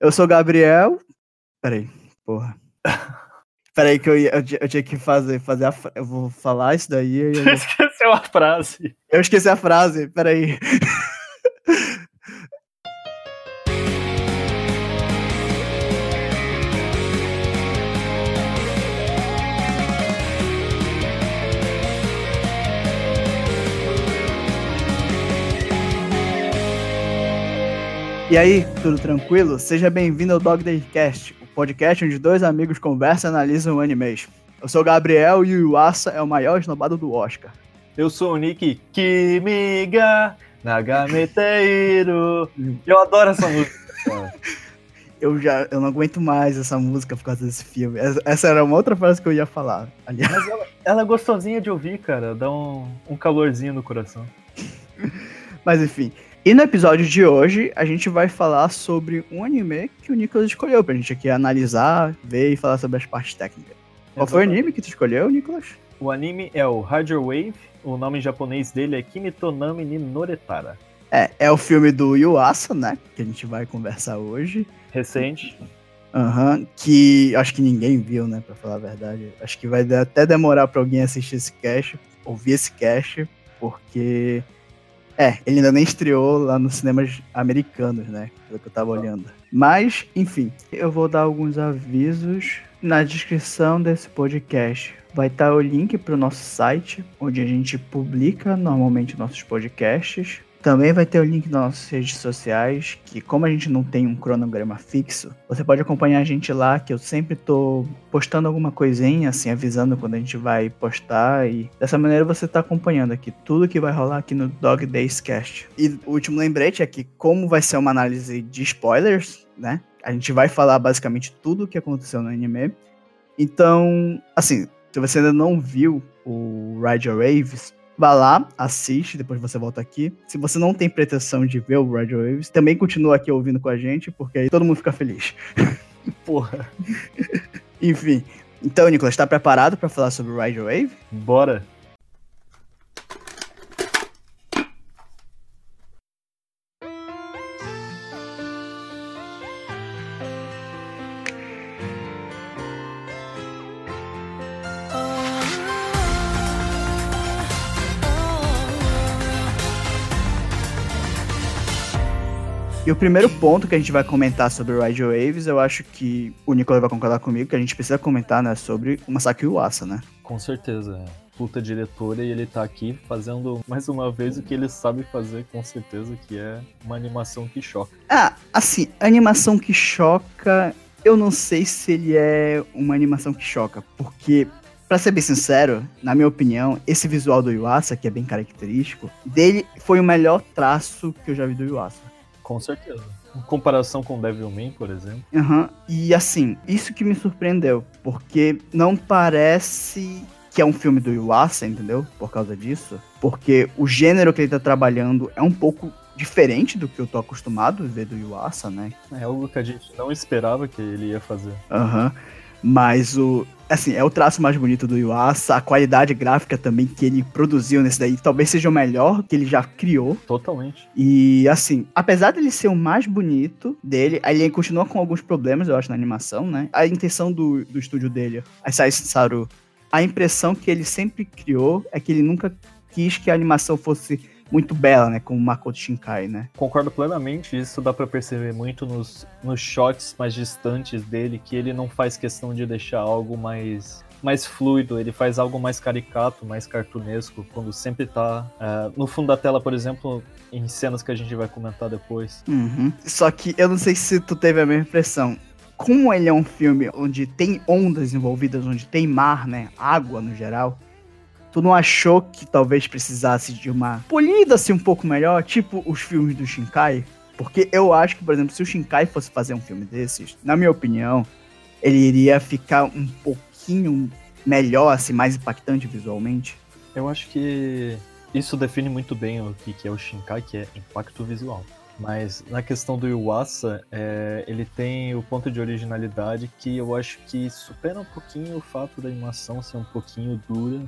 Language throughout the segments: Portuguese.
Eu sou o Gabriel. Peraí, porra. Peraí, que eu, ia, eu, eu, tinha que fazer, fazer a Eu vou falar isso daí. Eu, eu... Esqueceu a frase. Eu esqueci a frase, peraí. E aí, tudo tranquilo? Seja bem-vindo ao Dog Daycast, o podcast onde dois amigos conversam e analisam animes. Eu sou o Gabriel e o Yuasa é o maior esnobado do Oscar. Eu sou o Nick Kimiga Nagameteiro. Eu adoro essa música. eu já eu não aguento mais essa música por causa desse filme. Essa era uma outra frase que eu ia falar. Aliás. Mas ela, ela é gostosinha de ouvir, cara. Dá um, um calorzinho no coração. Mas enfim, e no episódio de hoje, a gente vai falar sobre um anime que o Nicolas escolheu pra gente aqui analisar, ver e falar sobre as partes técnicas. Qual foi o anime que tu escolheu, Nicolas? O anime é o Hydro Wave, o nome em japonês dele é Kimitonami ni Noretara. É, é o filme do Yuasa, né? Que a gente vai conversar hoje. Recente. Aham, uhum, que acho que ninguém viu, né, pra falar a verdade. Acho que vai até demorar pra alguém assistir esse cast, ouvir esse cast, porque é, ele ainda nem estreou lá nos cinemas americanos, né? Pelo que eu tava olhando. Mas, enfim, eu vou dar alguns avisos na descrição desse podcast. Vai estar o link para o nosso site, onde a gente publica normalmente nossos podcasts. Também vai ter o link nas nossas redes sociais, que como a gente não tem um cronograma fixo, você pode acompanhar a gente lá, que eu sempre tô postando alguma coisinha, assim, avisando quando a gente vai postar. E dessa maneira você tá acompanhando aqui tudo que vai rolar aqui no Dog Days Cast. E o último lembrete é que, como vai ser uma análise de spoilers, né? A gente vai falar basicamente tudo o que aconteceu no anime. Então, assim, se você ainda não viu o Ride Waves, Vá lá, assiste, depois você volta aqui. Se você não tem pretensão de ver o Radio Waves, também continua aqui ouvindo com a gente, porque aí todo mundo fica feliz. Porra. Enfim. Então, Nicolas, está preparado para falar sobre o Radio Wave? Bora. E o primeiro ponto que a gente vai comentar sobre o Ride Waves, eu acho que o Nicolas vai concordar comigo, que a gente precisa comentar, né, sobre o Masaki Uasa, né? Com certeza, é. Puta diretora e ele tá aqui fazendo mais uma vez o que ele sabe fazer, com certeza, que é uma animação que choca. Ah, assim, animação que choca, eu não sei se ele é uma animação que choca, porque Pra ser bem sincero, na minha opinião, esse visual do Yuasa, que é bem característico, dele foi o melhor traço que eu já vi do Yuasa. Com certeza. Em comparação com Devilman, por exemplo. Uhum. E assim, isso que me surpreendeu, porque não parece que é um filme do Yuasa, entendeu? Por causa disso. Porque o gênero que ele tá trabalhando é um pouco diferente do que eu tô acostumado a ver do Yuasa, né? É algo que a gente não esperava que ele ia fazer. Aham. Uhum. Mas o. Assim, é o traço mais bonito do Yuasa, a qualidade gráfica também que ele produziu nesse daí talvez seja o melhor que ele já criou. Totalmente. E assim, apesar dele ser o mais bonito dele, ele continua com alguns problemas, eu acho, na animação, né? A intenção do, do estúdio dele, a Sai Saru, a impressão que ele sempre criou é que ele nunca quis que a animação fosse muito bela, né? Como Makoto Shinkai, né? Concordo plenamente, isso dá para perceber muito nos, nos shots mais distantes dele, que ele não faz questão de deixar algo mais mais fluido, ele faz algo mais caricato, mais cartunesco, quando sempre tá uh, no fundo da tela, por exemplo, em cenas que a gente vai comentar depois. Uhum. Só que eu não sei se tu teve a mesma impressão. Como ele é um filme onde tem ondas envolvidas, onde tem mar, né? Água no geral, tu não achou que talvez precisasse de uma polida assim um pouco melhor, tipo os filmes do Shinkai? Porque eu acho que, por exemplo, se o Shinkai fosse fazer um filme desses, na minha opinião, ele iria ficar um pouquinho melhor, assim, mais impactante visualmente. Eu acho que isso define muito bem o que é o Shinkai, que é impacto visual. Mas na questão do Iwasa, é, ele tem o ponto de originalidade que eu acho que supera um pouquinho o fato da animação ser um pouquinho dura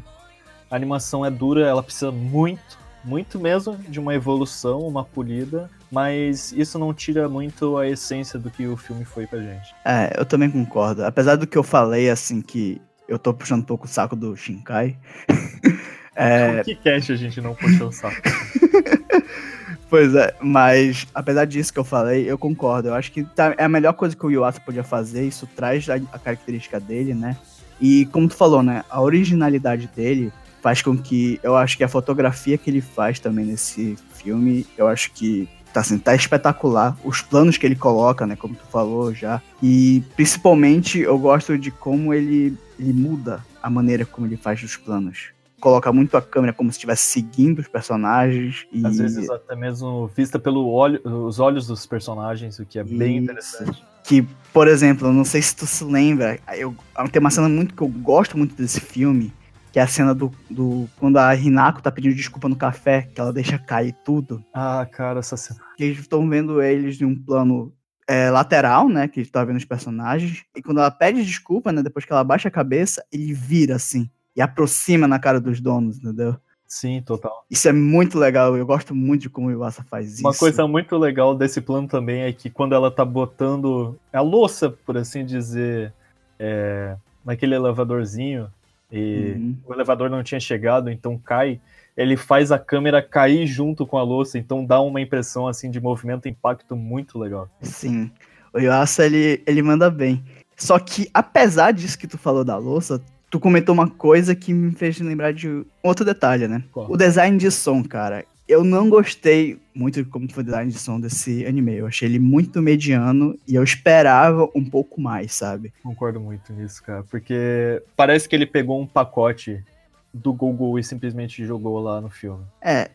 a animação é dura, ela precisa muito muito mesmo de uma evolução, uma polida, mas isso não tira muito a essência do que o filme foi pra gente. É, eu também concordo. Apesar do que eu falei, assim, que eu tô puxando um pouco o saco do Shinkai. é... Que cast a gente não puxou o saco? pois é, mas apesar disso que eu falei, eu concordo. Eu acho que tá, é a melhor coisa que o Yuasa podia fazer, isso traz a, a característica dele, né? E como tu falou, né, a originalidade dele faz com que eu acho que a fotografia que ele faz também nesse filme, eu acho que tá assim, tá espetacular. Os planos que ele coloca, né, como tu falou já. E principalmente eu gosto de como ele, ele muda a maneira como ele faz os planos. Coloca muito a câmera como se estivesse seguindo os personagens. E... Às vezes até mesmo vista pelos olho, olhos dos personagens, o que é bem Isso. interessante. Que, por exemplo, não sei se tu se lembra, eu, tem uma cena muito que eu gosto muito desse filme, que é a cena do, do. Quando a Hinako tá pedindo desculpa no café, que ela deixa cair tudo. Ah, cara, essa cena. Que eles estão vendo eles em um plano é, lateral, né? Que tá vendo os personagens. E quando ela pede desculpa, né? Depois que ela baixa a cabeça, ele vira assim. E aproxima na cara dos donos, entendeu? Sim, total. Isso é muito legal. Eu gosto muito de como o Iwasa faz isso. Uma coisa muito legal desse plano também é que quando ela tá botando a louça, por assim dizer, é, naquele elevadorzinho, e uhum. o elevador não tinha chegado, então cai. Ele faz a câmera cair junto com a louça, então dá uma impressão assim de movimento impacto muito legal. Sim. O Yuasa, ele, ele manda bem. Só que, apesar disso que tu falou da louça, tu comentou uma coisa que me fez lembrar de outro detalhe, né? Qual? O design de som, cara eu não gostei muito de como foi o design de som desse anime. Eu achei ele muito mediano e eu esperava um pouco mais, sabe? Concordo muito nisso, cara. Porque parece que ele pegou um pacote do Google e simplesmente jogou lá no filme. É.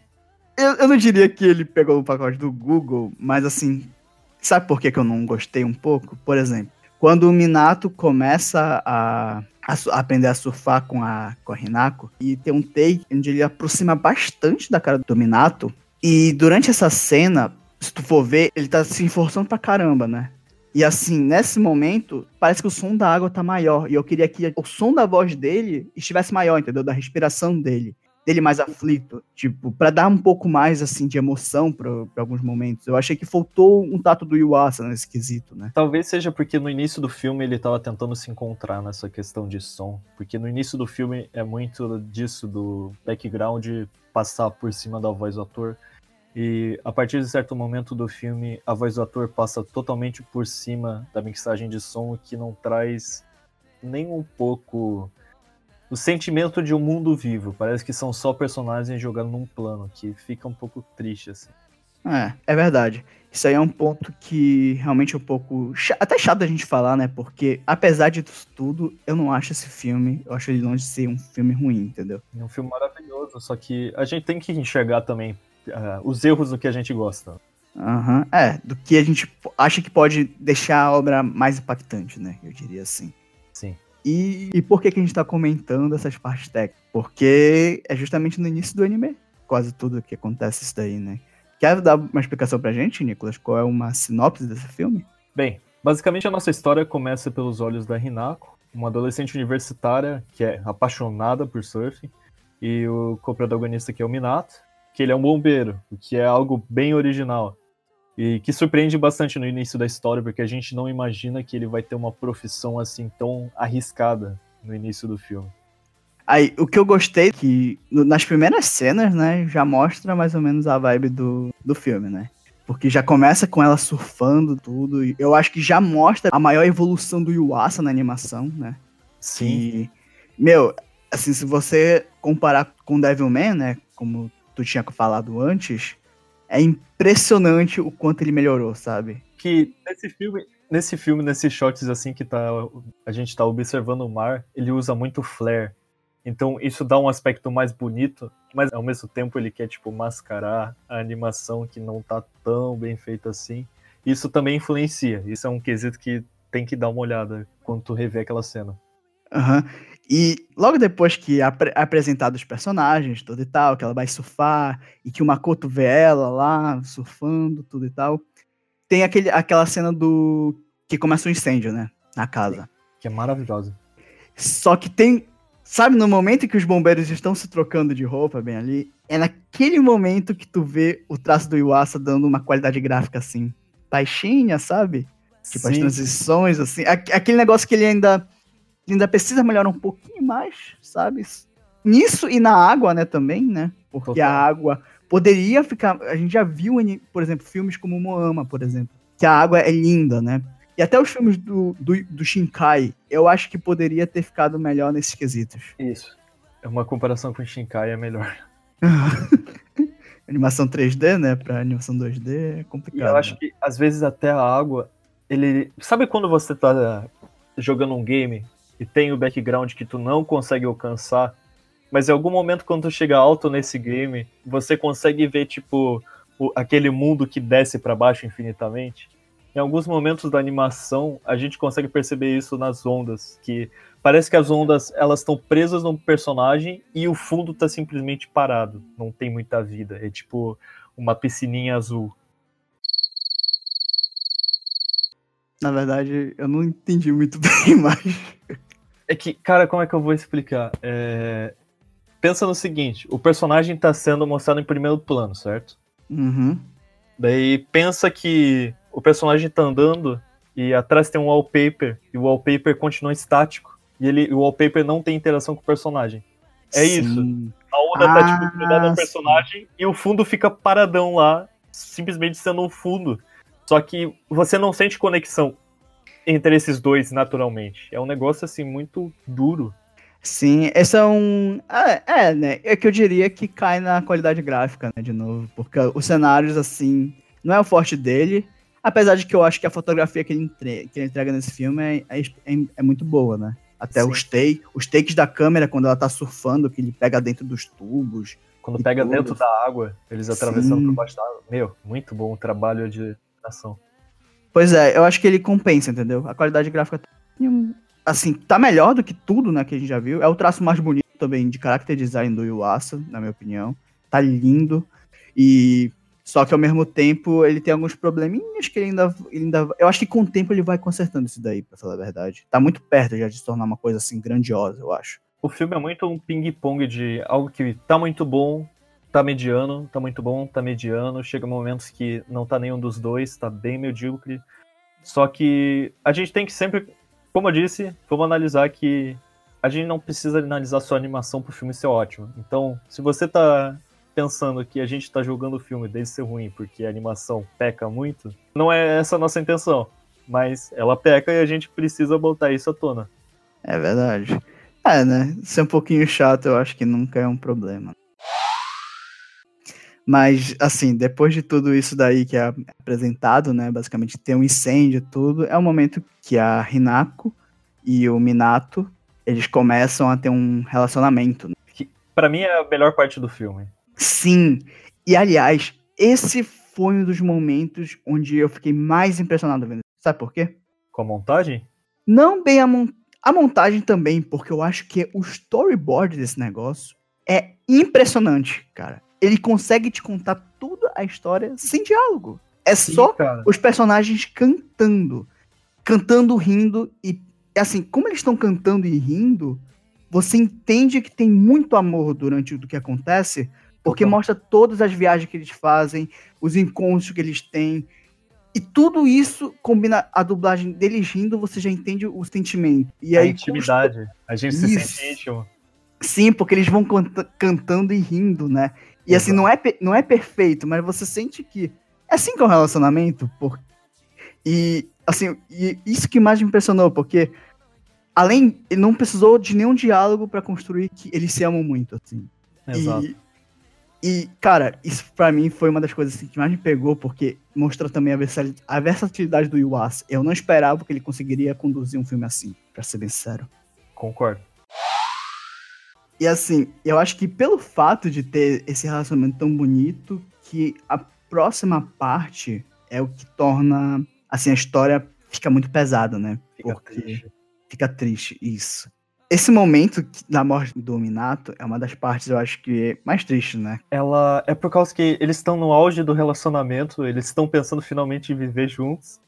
Eu, eu não diria que ele pegou o pacote do Google, mas assim. Sabe por que, que eu não gostei um pouco? Por exemplo, quando o Minato começa a a, a aprender a surfar com a, com a Hinako. E tem um take onde ele aproxima bastante da cara do Minato. E durante essa cena, se tu for ver, ele tá se esforçando pra caramba, né? E assim, nesse momento, parece que o som da água tá maior. E eu queria que o som da voz dele estivesse maior, entendeu? Da respiração dele dele mais aflito, tipo, para dar um pouco mais assim de emoção para alguns momentos. Eu achei que faltou um tato do Yuasa nesse quesito, né? Talvez seja porque no início do filme ele tava tentando se encontrar nessa questão de som, porque no início do filme é muito disso do background passar por cima da voz do ator. E a partir de certo momento do filme, a voz do ator passa totalmente por cima da mixagem de som, que não traz nem um pouco o sentimento de um mundo vivo. Parece que são só personagens jogando num plano, que fica um pouco triste, assim. É, é verdade. Isso aí é um ponto que realmente é um pouco. Até chato da gente falar, né? Porque, apesar de tudo, eu não acho esse filme. Eu acho ele longe de ser um filme ruim, entendeu? É um filme maravilhoso, só que a gente tem que enxergar também uh, os erros do que a gente gosta. Aham, uhum. é, do que a gente acha que pode deixar a obra mais impactante, né? Eu diria assim. E, e por que, que a gente está comentando essas partes técnicas? Porque é justamente no início do anime, quase tudo que acontece isso daí, né? Quer dar uma explicação pra gente, Nicolas? Qual é uma sinopse desse filme? Bem, basicamente a nossa história começa pelos olhos da Hinako, uma adolescente universitária que é apaixonada por surf, e o co-protagonista que é o Minato, que ele é um bombeiro, o que é algo bem original. E que surpreende bastante no início da história, porque a gente não imagina que ele vai ter uma profissão assim tão arriscada no início do filme. Aí, o que eu gostei é que nas primeiras cenas, né, já mostra mais ou menos a vibe do, do filme, né? Porque já começa com ela surfando tudo. E eu acho que já mostra a maior evolução do Yuasa na animação, né? Sim. E, meu, assim, se você comparar com Devilman, né, como tu tinha falado antes, é impressionante o quanto ele melhorou, sabe? Que nesse filme, nesse filme, nesses shots assim que tá, a gente tá observando o mar, ele usa muito flare. Então isso dá um aspecto mais bonito, mas ao mesmo tempo ele quer tipo mascarar a animação que não tá tão bem feita assim. Isso também influencia. Isso é um quesito que tem que dar uma olhada quando tu rever aquela cena. Uhum. E logo depois que é ap apresentado os personagens, tudo e tal, que ela vai surfar, e que o Makoto vê ela lá, surfando, tudo e tal, tem aquele, aquela cena do. que começa um incêndio, né? Na casa. Que é maravilhosa. Só que tem. Sabe, no momento em que os bombeiros estão se trocando de roupa, bem ali, é naquele momento que tu vê o traço do Iwasa dando uma qualidade gráfica assim, baixinha, sabe? Tipo, Sim. as transições, assim. Aquele negócio que ele ainda, ainda precisa melhorar um pouquinho mais, sabe? Nisso e na água, né, também, né? Porque Total. a água poderia ficar. A gente já viu, por exemplo, filmes como Moama, por exemplo, que a água é linda, né? E até os filmes do, do, do Shinkai, eu acho que poderia ter ficado melhor nesses quesitos. Isso. É uma comparação com o Shinkai é melhor. animação 3D, né? Pra animação 2D é complicado. E eu acho né? que às vezes até a água, ele. Sabe quando você tá jogando um game e tem o background que tu não consegue alcançar, mas em algum momento quando tu chega alto nesse game, você consegue ver, tipo, o, aquele mundo que desce para baixo infinitamente? em alguns momentos da animação, a gente consegue perceber isso nas ondas, que parece que as ondas elas estão presas no personagem e o fundo está simplesmente parado, não tem muita vida, é tipo uma piscininha azul. Na verdade, eu não entendi muito bem mais. É que, cara, como é que eu vou explicar? É... Pensa no seguinte, o personagem está sendo mostrado em primeiro plano, certo? Uhum. Daí pensa que o personagem tá andando e atrás tem um wallpaper e o wallpaper continua estático e ele, o wallpaper não tem interação com o personagem. É sim. isso. A onda tá, ah, tá tipo grudada no personagem sim. e o fundo fica paradão lá, simplesmente sendo um fundo. Só que você não sente conexão entre esses dois naturalmente. É um negócio assim muito duro. Sim, esse é um. É, é, né? É que eu diria que cai na qualidade gráfica, né? De novo. Porque os cenários, assim, não é o forte dele. Apesar de que eu acho que a fotografia que ele, entre... que ele entrega nesse filme é, é, é, é muito boa, né? Até os, take, os takes da câmera, quando ela tá surfando, que ele pega dentro dos tubos. Quando pega tudo. dentro da água, eles atravessando Sim. por baixo da água. Meu, muito bom o trabalho de ação. Pois é, eu acho que ele compensa, entendeu? A qualidade gráfica, assim, tá melhor do que tudo, né, que a gente já viu. É o traço mais bonito também de character design do Yuasa, na minha opinião. Tá lindo. E só que ao mesmo tempo ele tem alguns probleminhas que ele ainda, ele ainda. Eu acho que com o tempo ele vai consertando isso daí, pra falar a verdade. Tá muito perto já de se tornar uma coisa assim grandiosa, eu acho. O filme é muito um ping-pong de algo que tá muito bom, tá mediano, tá muito bom, tá mediano. Chega momentos que não tá nenhum dos dois, tá bem medíocre. Só que a gente tem que sempre, como eu disse, vamos analisar que a gente não precisa analisar só a animação pro filme ser ótimo. Então, se você tá pensando que a gente tá jogando o filme dele ser ruim porque a animação peca muito, não é essa a nossa intenção. Mas ela peca e a gente precisa botar isso à tona. É verdade. É, né? Ser um pouquinho chato eu acho que nunca é um problema. Mas, assim, depois de tudo isso daí que é apresentado, né? Basicamente tem um incêndio e tudo, é o momento que a Hinako e o Minato, eles começam a ter um relacionamento. Né? Para mim é a melhor parte do filme. Sim. E aliás, esse foi um dos momentos onde eu fiquei mais impressionado vendo. Sabe por quê? Com a montagem? Não bem a, mon a montagem também, porque eu acho que o storyboard desse negócio é impressionante, cara. Ele consegue te contar toda a história sem diálogo. É Sim, só cara. os personagens cantando. Cantando, rindo e assim, como eles estão cantando e rindo, você entende que tem muito amor durante o que acontece, porque mostra todas as viagens que eles fazem, os encontros que eles têm. E tudo isso combina a dublagem deles rindo, você já entende o sentimento. E a aí, intimidade. Custa... A gente isso. se sente íntimo. Sim, porque eles vão cantando e rindo, né? E assim, não é, não é perfeito, mas você sente que é assim que é um relacionamento. Por... E assim, e isso que mais me impressionou, porque além, ele não precisou de nenhum diálogo para construir que eles se amam muito, assim. Exato. E e, cara, isso pra mim foi uma das coisas assim, que mais me pegou, porque mostrou também a, versatilidade do Yuasa. Eu não esperava que ele conseguiria conduzir um filme assim, pra ser bem sincero. Concordo. E assim, eu acho que pelo fato de ter esse relacionamento tão bonito, que a próxima parte é o que torna, assim, a história fica muito pesada, né? Fica porque triste. Fica triste, isso. Esse momento da morte do Minato é uma das partes, eu acho que é mais triste, né? Ela é por causa que eles estão no auge do relacionamento, eles estão pensando finalmente em viver juntos.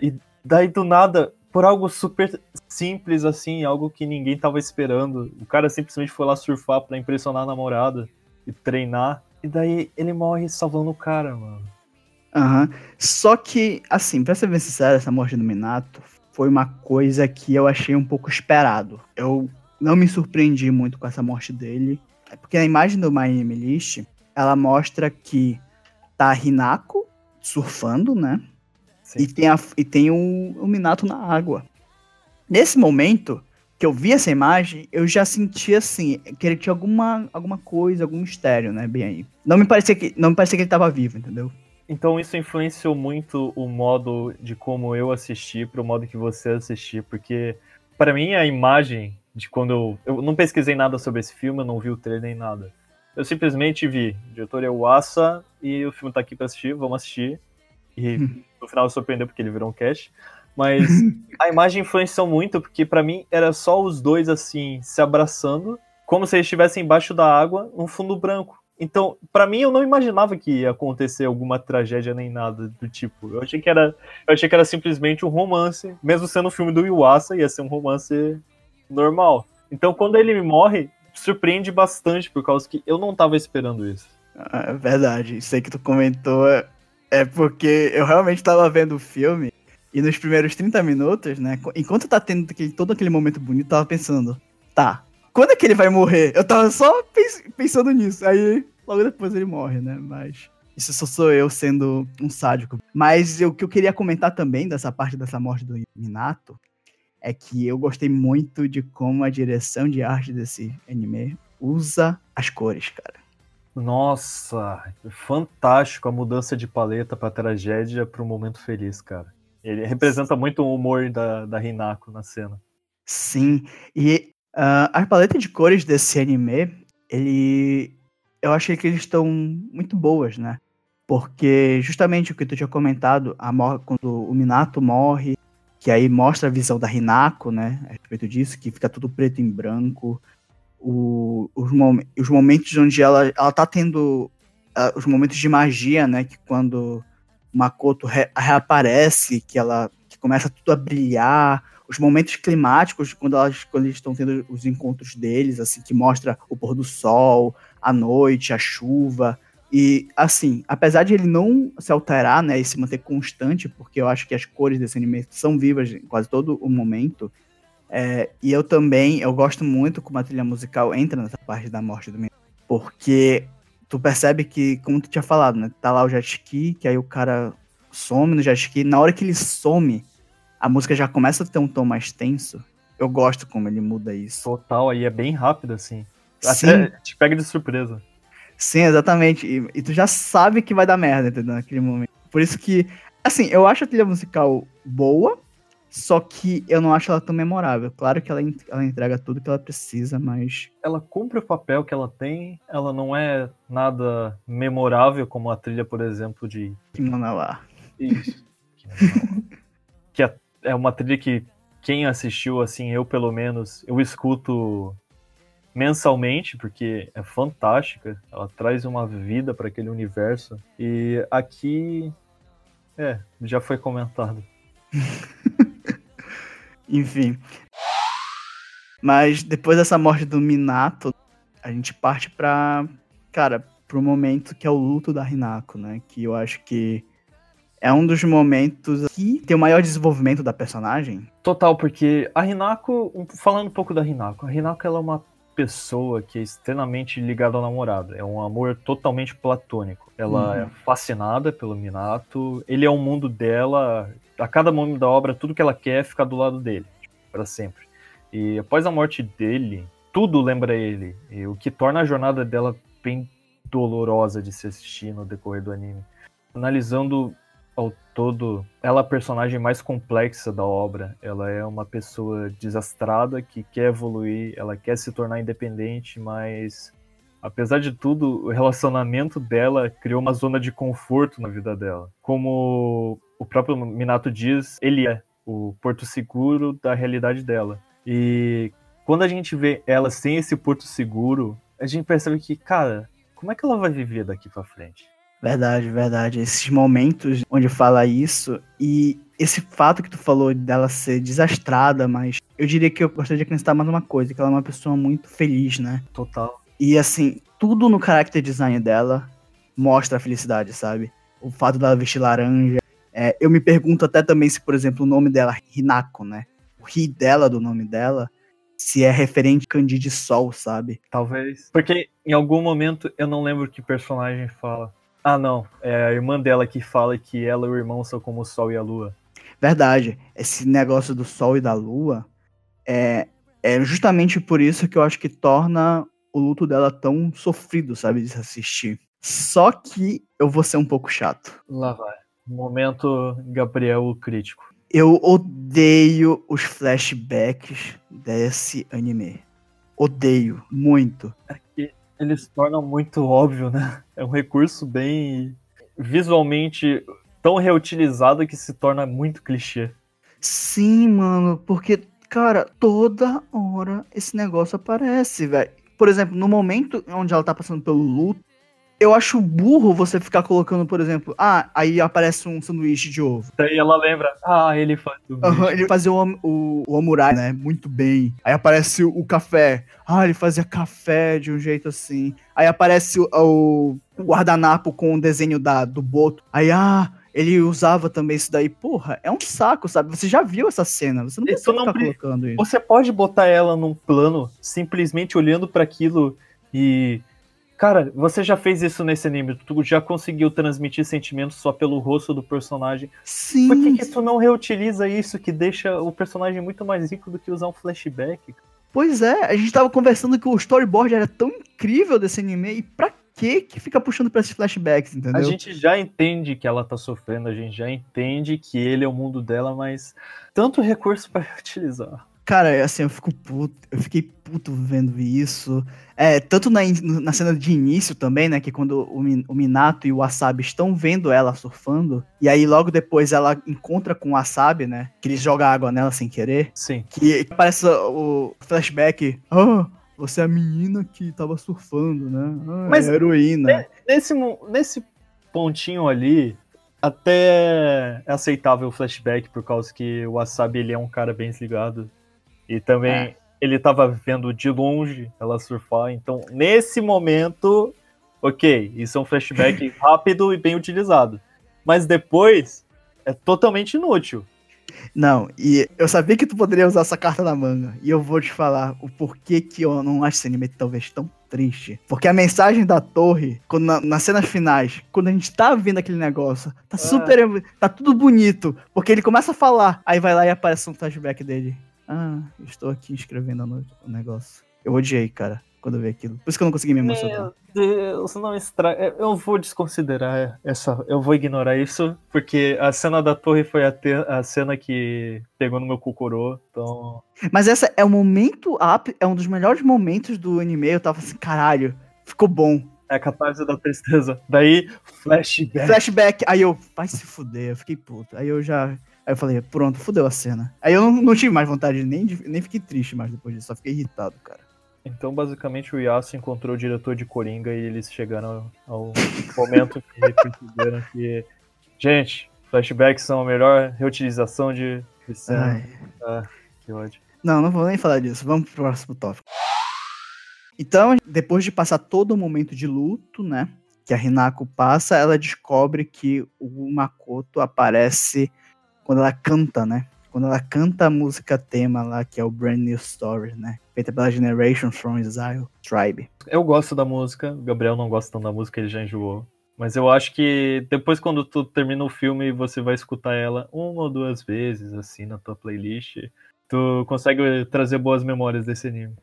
E daí do nada, por algo super simples assim, algo que ninguém tava esperando. O cara simplesmente foi lá surfar para impressionar a namorada e treinar. E daí ele morre salvando o cara, mano. Aham. Uhum. Só que, assim, pra ser bem sincero, essa morte do Minato foi uma coisa que eu achei um pouco esperado. Eu não me surpreendi muito com essa morte dele. É porque a imagem do My Name List, ela mostra que tá Hinako surfando, né? Sim. E tem, a, e tem o, o Minato na água. Nesse momento que eu vi essa imagem, eu já senti assim, que ele tinha alguma, alguma coisa, algum mistério, né, bem aí. Não me parecia que, não me parecia que ele tava vivo, entendeu? Então isso influenciou muito o modo de como eu assisti para o modo que você assistiu, porque para mim a imagem de quando eu, eu não pesquisei nada sobre esse filme, eu não vi o trailer nem nada. Eu simplesmente vi, o diretor é o Asa e o filme tá aqui para assistir, vamos assistir. E no final surpreendeu porque ele virou um cast. Mas a imagem influenciou muito, porque para mim era só os dois assim, se abraçando, como se eles estivessem embaixo da água, num fundo branco. Então, para mim, eu não imaginava que ia acontecer alguma tragédia nem nada do tipo. Eu achei que era, eu achei que era simplesmente um romance, mesmo sendo um filme do Iwasa, ia ser um romance normal. Então, quando ele morre, surpreende bastante, por causa que eu não tava esperando isso. Ah, é verdade. Isso aí que tu comentou é, é porque eu realmente tava vendo o filme e nos primeiros 30 minutos, né, enquanto tá tendo aquele, todo aquele momento bonito, tava pensando, tá, quando é que ele vai morrer? Eu tava só pens pensando nisso. Aí, logo depois ele morre, né? Mas. Isso só sou eu sendo um sádico. Mas o que eu queria comentar também dessa parte dessa morte do Minato é que eu gostei muito de como a direção de arte desse anime usa as cores, cara. Nossa, fantástico a mudança de paleta pra tragédia pro momento feliz, cara. Ele representa muito o humor da, da Hinako na cena. Sim, e Uh, a paleta de cores desse anime, ele. Eu achei que eles estão muito boas, né? Porque justamente o que tu tinha comentado, a quando o Minato morre, que aí mostra a visão da Hinako, né? A respeito disso, que fica tudo preto e branco. O, os, mom os momentos onde ela, ela tá tendo uh, os momentos de magia, né? Que quando Makoto re reaparece, que ela que começa tudo a brilhar, os momentos climáticos, quando, elas, quando eles estão tendo os encontros deles, assim, que mostra o pôr do sol, a noite, a chuva. E, assim, apesar de ele não se alterar, né, e se manter constante, porque eu acho que as cores desse anime são vivas em quase todo o momento, é, e eu também, eu gosto muito como a trilha musical entra nessa parte da morte do menino, porque tu percebe que, como tu tinha falado, né, tá lá o jet ski, que aí o cara some no jet ski, na hora que ele some, a música já começa a ter um tom mais tenso. Eu gosto como ele muda isso. Total, aí é bem rápido, assim. Sim. Até te pega de surpresa. Sim, exatamente. E, e, tu já sabe que vai dar merda, entendeu? Naquele momento. Por isso que, assim, eu acho a trilha musical boa, só que eu não acho ela tão memorável. Claro que ela, ela entrega tudo que ela precisa, mas. Ela cumpre o papel que ela tem, ela não é nada memorável, como a trilha, por exemplo, de. Kimonawa. Isso. que a é uma trilha que quem assistiu, assim, eu pelo menos, eu escuto mensalmente, porque é fantástica, ela traz uma vida para aquele universo. E aqui, é, já foi comentado. Enfim. Mas depois dessa morte do Minato, a gente parte pra, cara, pro momento que é o luto da Hinako, né? Que eu acho que é um dos momentos que tem o maior desenvolvimento da personagem. Total, porque a Hinako, falando um pouco da Hinako, a Hinako ela é uma pessoa que é extremamente ligada ao namorado. É um amor totalmente platônico. Ela uhum. é fascinada pelo Minato. Ele é o mundo dela. A cada momento da obra, tudo que ela quer é ficar do lado dele, para sempre. E após a morte dele, tudo lembra ele. O que torna a jornada dela bem dolorosa de se assistir no decorrer do anime. Analisando ao todo, ela é a personagem mais complexa da obra. Ela é uma pessoa desastrada que quer evoluir, ela quer se tornar independente, mas apesar de tudo, o relacionamento dela criou uma zona de conforto na vida dela. Como o próprio Minato diz, ele é o porto seguro da realidade dela. E quando a gente vê ela sem esse porto seguro, a gente percebe que, cara, como é que ela vai viver daqui para frente? Verdade, verdade. Esses momentos onde fala isso e esse fato que tu falou dela ser desastrada, mas eu diria que eu gostaria de acrescentar mais uma coisa, que ela é uma pessoa muito feliz, né? Total. E assim, tudo no character design dela mostra a felicidade, sabe? O fato dela vestir laranja. É, eu me pergunto até também se, por exemplo, o nome dela, Hinako, né? O ri dela do nome dela, se é referente a Candy de Sol, sabe? Talvez. Porque em algum momento eu não lembro que personagem fala. Ah, não. É a irmã dela que fala que ela e o irmão são como o Sol e a Lua. Verdade. Esse negócio do Sol e da Lua é, é justamente por isso que eu acho que torna o luto dela tão sofrido, sabe, de se assistir. Só que eu vou ser um pouco chato. Lá vai. Momento Gabriel o crítico. Eu odeio os flashbacks desse anime. Odeio muito. É que eles tornam muito óbvio, né? É um recurso bem visualmente tão reutilizado que se torna muito clichê. Sim, mano, porque, cara, toda hora esse negócio aparece, velho. Por exemplo, no momento onde ela tá passando pelo luto, eu acho burro você ficar colocando, por exemplo, ah, aí aparece um sanduíche de ovo. Daí ela lembra, ah, ele faz uhum, Ele fazia o, o, o amurai, né? Muito bem. Aí aparece o, o, café. Ah, ele fazia café de um jeito assim. Aí aparece o, o guardanapo com o desenho da, do boto. Aí, ah, ele usava também isso daí. Porra, é um saco, sabe? Você já viu essa cena, você não precisa ficar colocando isso. Você pode botar ela num plano, simplesmente olhando para aquilo e... Cara, você já fez isso nesse anime, tu já conseguiu transmitir sentimentos só pelo rosto do personagem. Sim. Por que, que tu não reutiliza isso que deixa o personagem muito mais rico do que usar um flashback? Pois é, a gente tava conversando que o storyboard era tão incrível desse anime, e pra que que fica puxando pra esses flashbacks, entendeu? A gente já entende que ela tá sofrendo, a gente já entende que ele é o mundo dela, mas tanto recurso para utilizar. Cara, assim, eu fico puto, eu fiquei puto vendo isso. É, tanto na, na cena de início também, né? Que quando o, o Minato e o Wasabi estão vendo ela surfando, e aí logo depois ela encontra com o Wasabi, né? Que ele joga água nela sem querer. Sim. Que aparece o flashback. Oh, você é a menina que tava surfando, né? Ah, Mas é a heroína. Nesse, nesse pontinho ali, até é aceitável o flashback, por causa que o Wasabi ele é um cara bem desligado. E também é. ele tava vendo de longe ela surfar. Então, nesse momento, ok, isso é um flashback rápido e bem utilizado. Mas depois é totalmente inútil. Não, e eu sabia que tu poderia usar essa carta na manga. E eu vou te falar o porquê que eu não acho esse anime talvez tão triste. Porque a mensagem da torre, quando na, nas cenas finais, quando a gente tá vendo aquele negócio, tá é. super. tá tudo bonito. Porque ele começa a falar, aí vai lá e aparece um flashback dele. Ah, estou aqui escrevendo o negócio. Eu odiei, cara quando eu vi aquilo. Por isso que eu não consegui me emocionar. Meu Deus, não estraga. Eu vou desconsiderar essa. Eu vou ignorar isso, porque a cena da torre foi a, te... a cena que pegou no meu cucorô, então. Mas essa é o momento up, é um dos melhores momentos do anime. Eu tava assim, caralho, ficou bom. É catarse da tristeza. Daí, flashback. Flashback. Aí eu, vai se fuder, eu fiquei puto. Aí eu já. Aí eu falei, pronto, fudeu a cena. Aí eu não, não tive mais vontade, nem, nem fiquei triste mais depois disso, só fiquei irritado, cara. Então, basicamente, o Yasuo encontrou o diretor de Coringa e eles chegaram ao momento que perceberam que, gente, flashbacks são a melhor reutilização de, cena. Ah, que ódio. Não, não vou nem falar disso. Vamos pro próximo tópico. Então, depois de passar todo o momento de luto, né, que a Hinako passa, ela descobre que o Makoto aparece quando ela canta, né? Quando ela canta a música tema lá, que é o Brand New Story, né? Feita pela Generation from Exile Tribe. Eu gosto da música, o Gabriel não gosta tanto da música, ele já enjoou. Mas eu acho que depois, quando tu termina o filme, você vai escutar ela uma ou duas vezes, assim, na tua playlist. Tu consegue trazer boas memórias desse anime.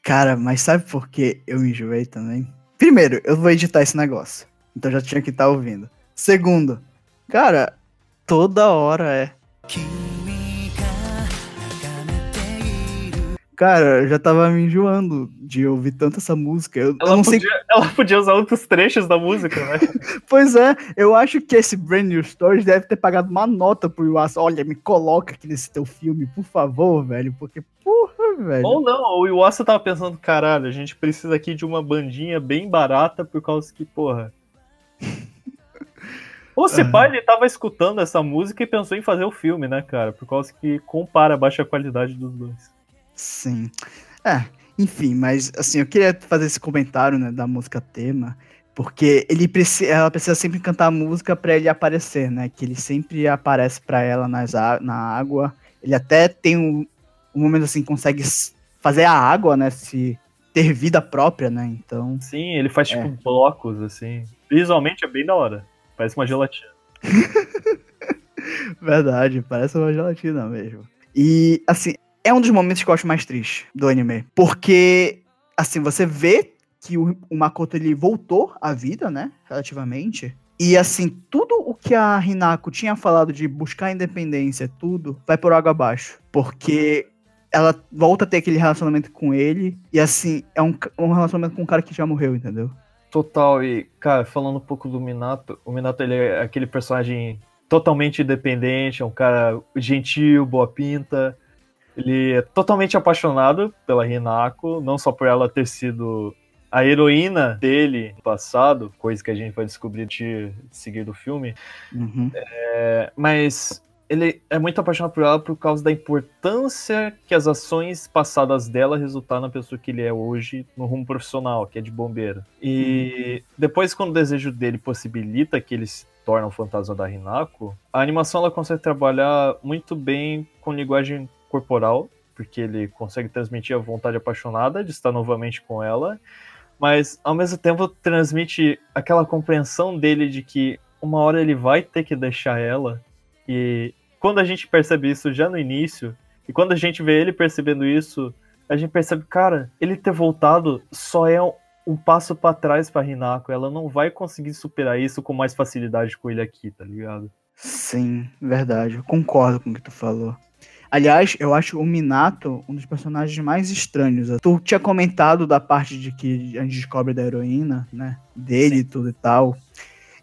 Cara, mas sabe por que eu enjoei também? Primeiro, eu vou editar esse negócio. Então já tinha que estar tá ouvindo. Segundo, cara, toda hora é. Cara, eu já tava me enjoando de ouvir tanto essa música. Eu, ela, eu não podia, sei... ela podia usar outros trechos da música, né? pois é, eu acho que esse Brand New Stories deve ter pagado uma nota pro Iwasa. Olha, me coloca aqui nesse teu filme, por favor, velho, porque, porra, velho. Ou não, o Iwasa tava pensando, caralho, a gente precisa aqui de uma bandinha bem barata por causa que, porra. Ou se pai ele tava escutando essa música e pensou em fazer o filme, né, cara? Por causa que compara a baixa qualidade dos dois. Sim. É, enfim, mas assim, eu queria fazer esse comentário, né, da música tema, porque ele precisa, ela precisa sempre cantar a música para ele aparecer, né? Que ele sempre aparece para ela nas, na água. Ele até tem um, um momento assim, consegue fazer a água, né, se ter vida própria, né? Então. Sim, ele faz tipo é. blocos, assim. Visualmente é bem da hora. Parece uma gelatina. Verdade, parece uma gelatina mesmo. E, assim, é um dos momentos que eu acho mais triste do anime. Porque, assim, você vê que o, o Makoto ele voltou à vida, né? Relativamente. E assim, tudo o que a Hinako tinha falado de buscar independência, tudo, vai por água abaixo. Porque ela volta a ter aquele relacionamento com ele. E assim, é um, um relacionamento com um cara que já morreu, entendeu? Total, e, cara, falando um pouco do Minato, o Minato ele é aquele personagem totalmente independente, é um cara gentil, boa pinta. Ele é totalmente apaixonado pela Hinako, não só por ela ter sido a heroína dele no passado, coisa que a gente vai descobrir de seguir do filme. Uhum. É, mas ele é muito apaixonado por ela por causa da importância que as ações passadas dela resultaram na pessoa que ele é hoje no rumo profissional, que é de bombeiro. E uhum. depois, quando o desejo dele possibilita que ele se torne o fantasma da Hinako, a animação ela consegue trabalhar muito bem com linguagem corporal, porque ele consegue transmitir a vontade apaixonada de estar novamente com ela, mas ao mesmo tempo transmite aquela compreensão dele de que uma hora ele vai ter que deixar ela e quando a gente percebe isso já no início, e quando a gente vê ele percebendo isso, a gente percebe, cara, ele ter voltado só é um, um passo para trás para Rinako. Ela não vai conseguir superar isso com mais facilidade com ele aqui, tá ligado? Sim, verdade. Eu concordo com o que tu falou. Aliás, eu acho o Minato um dos personagens mais estranhos. Tu tinha comentado da parte de que a gente descobre da heroína, né? Dele e tudo e tal.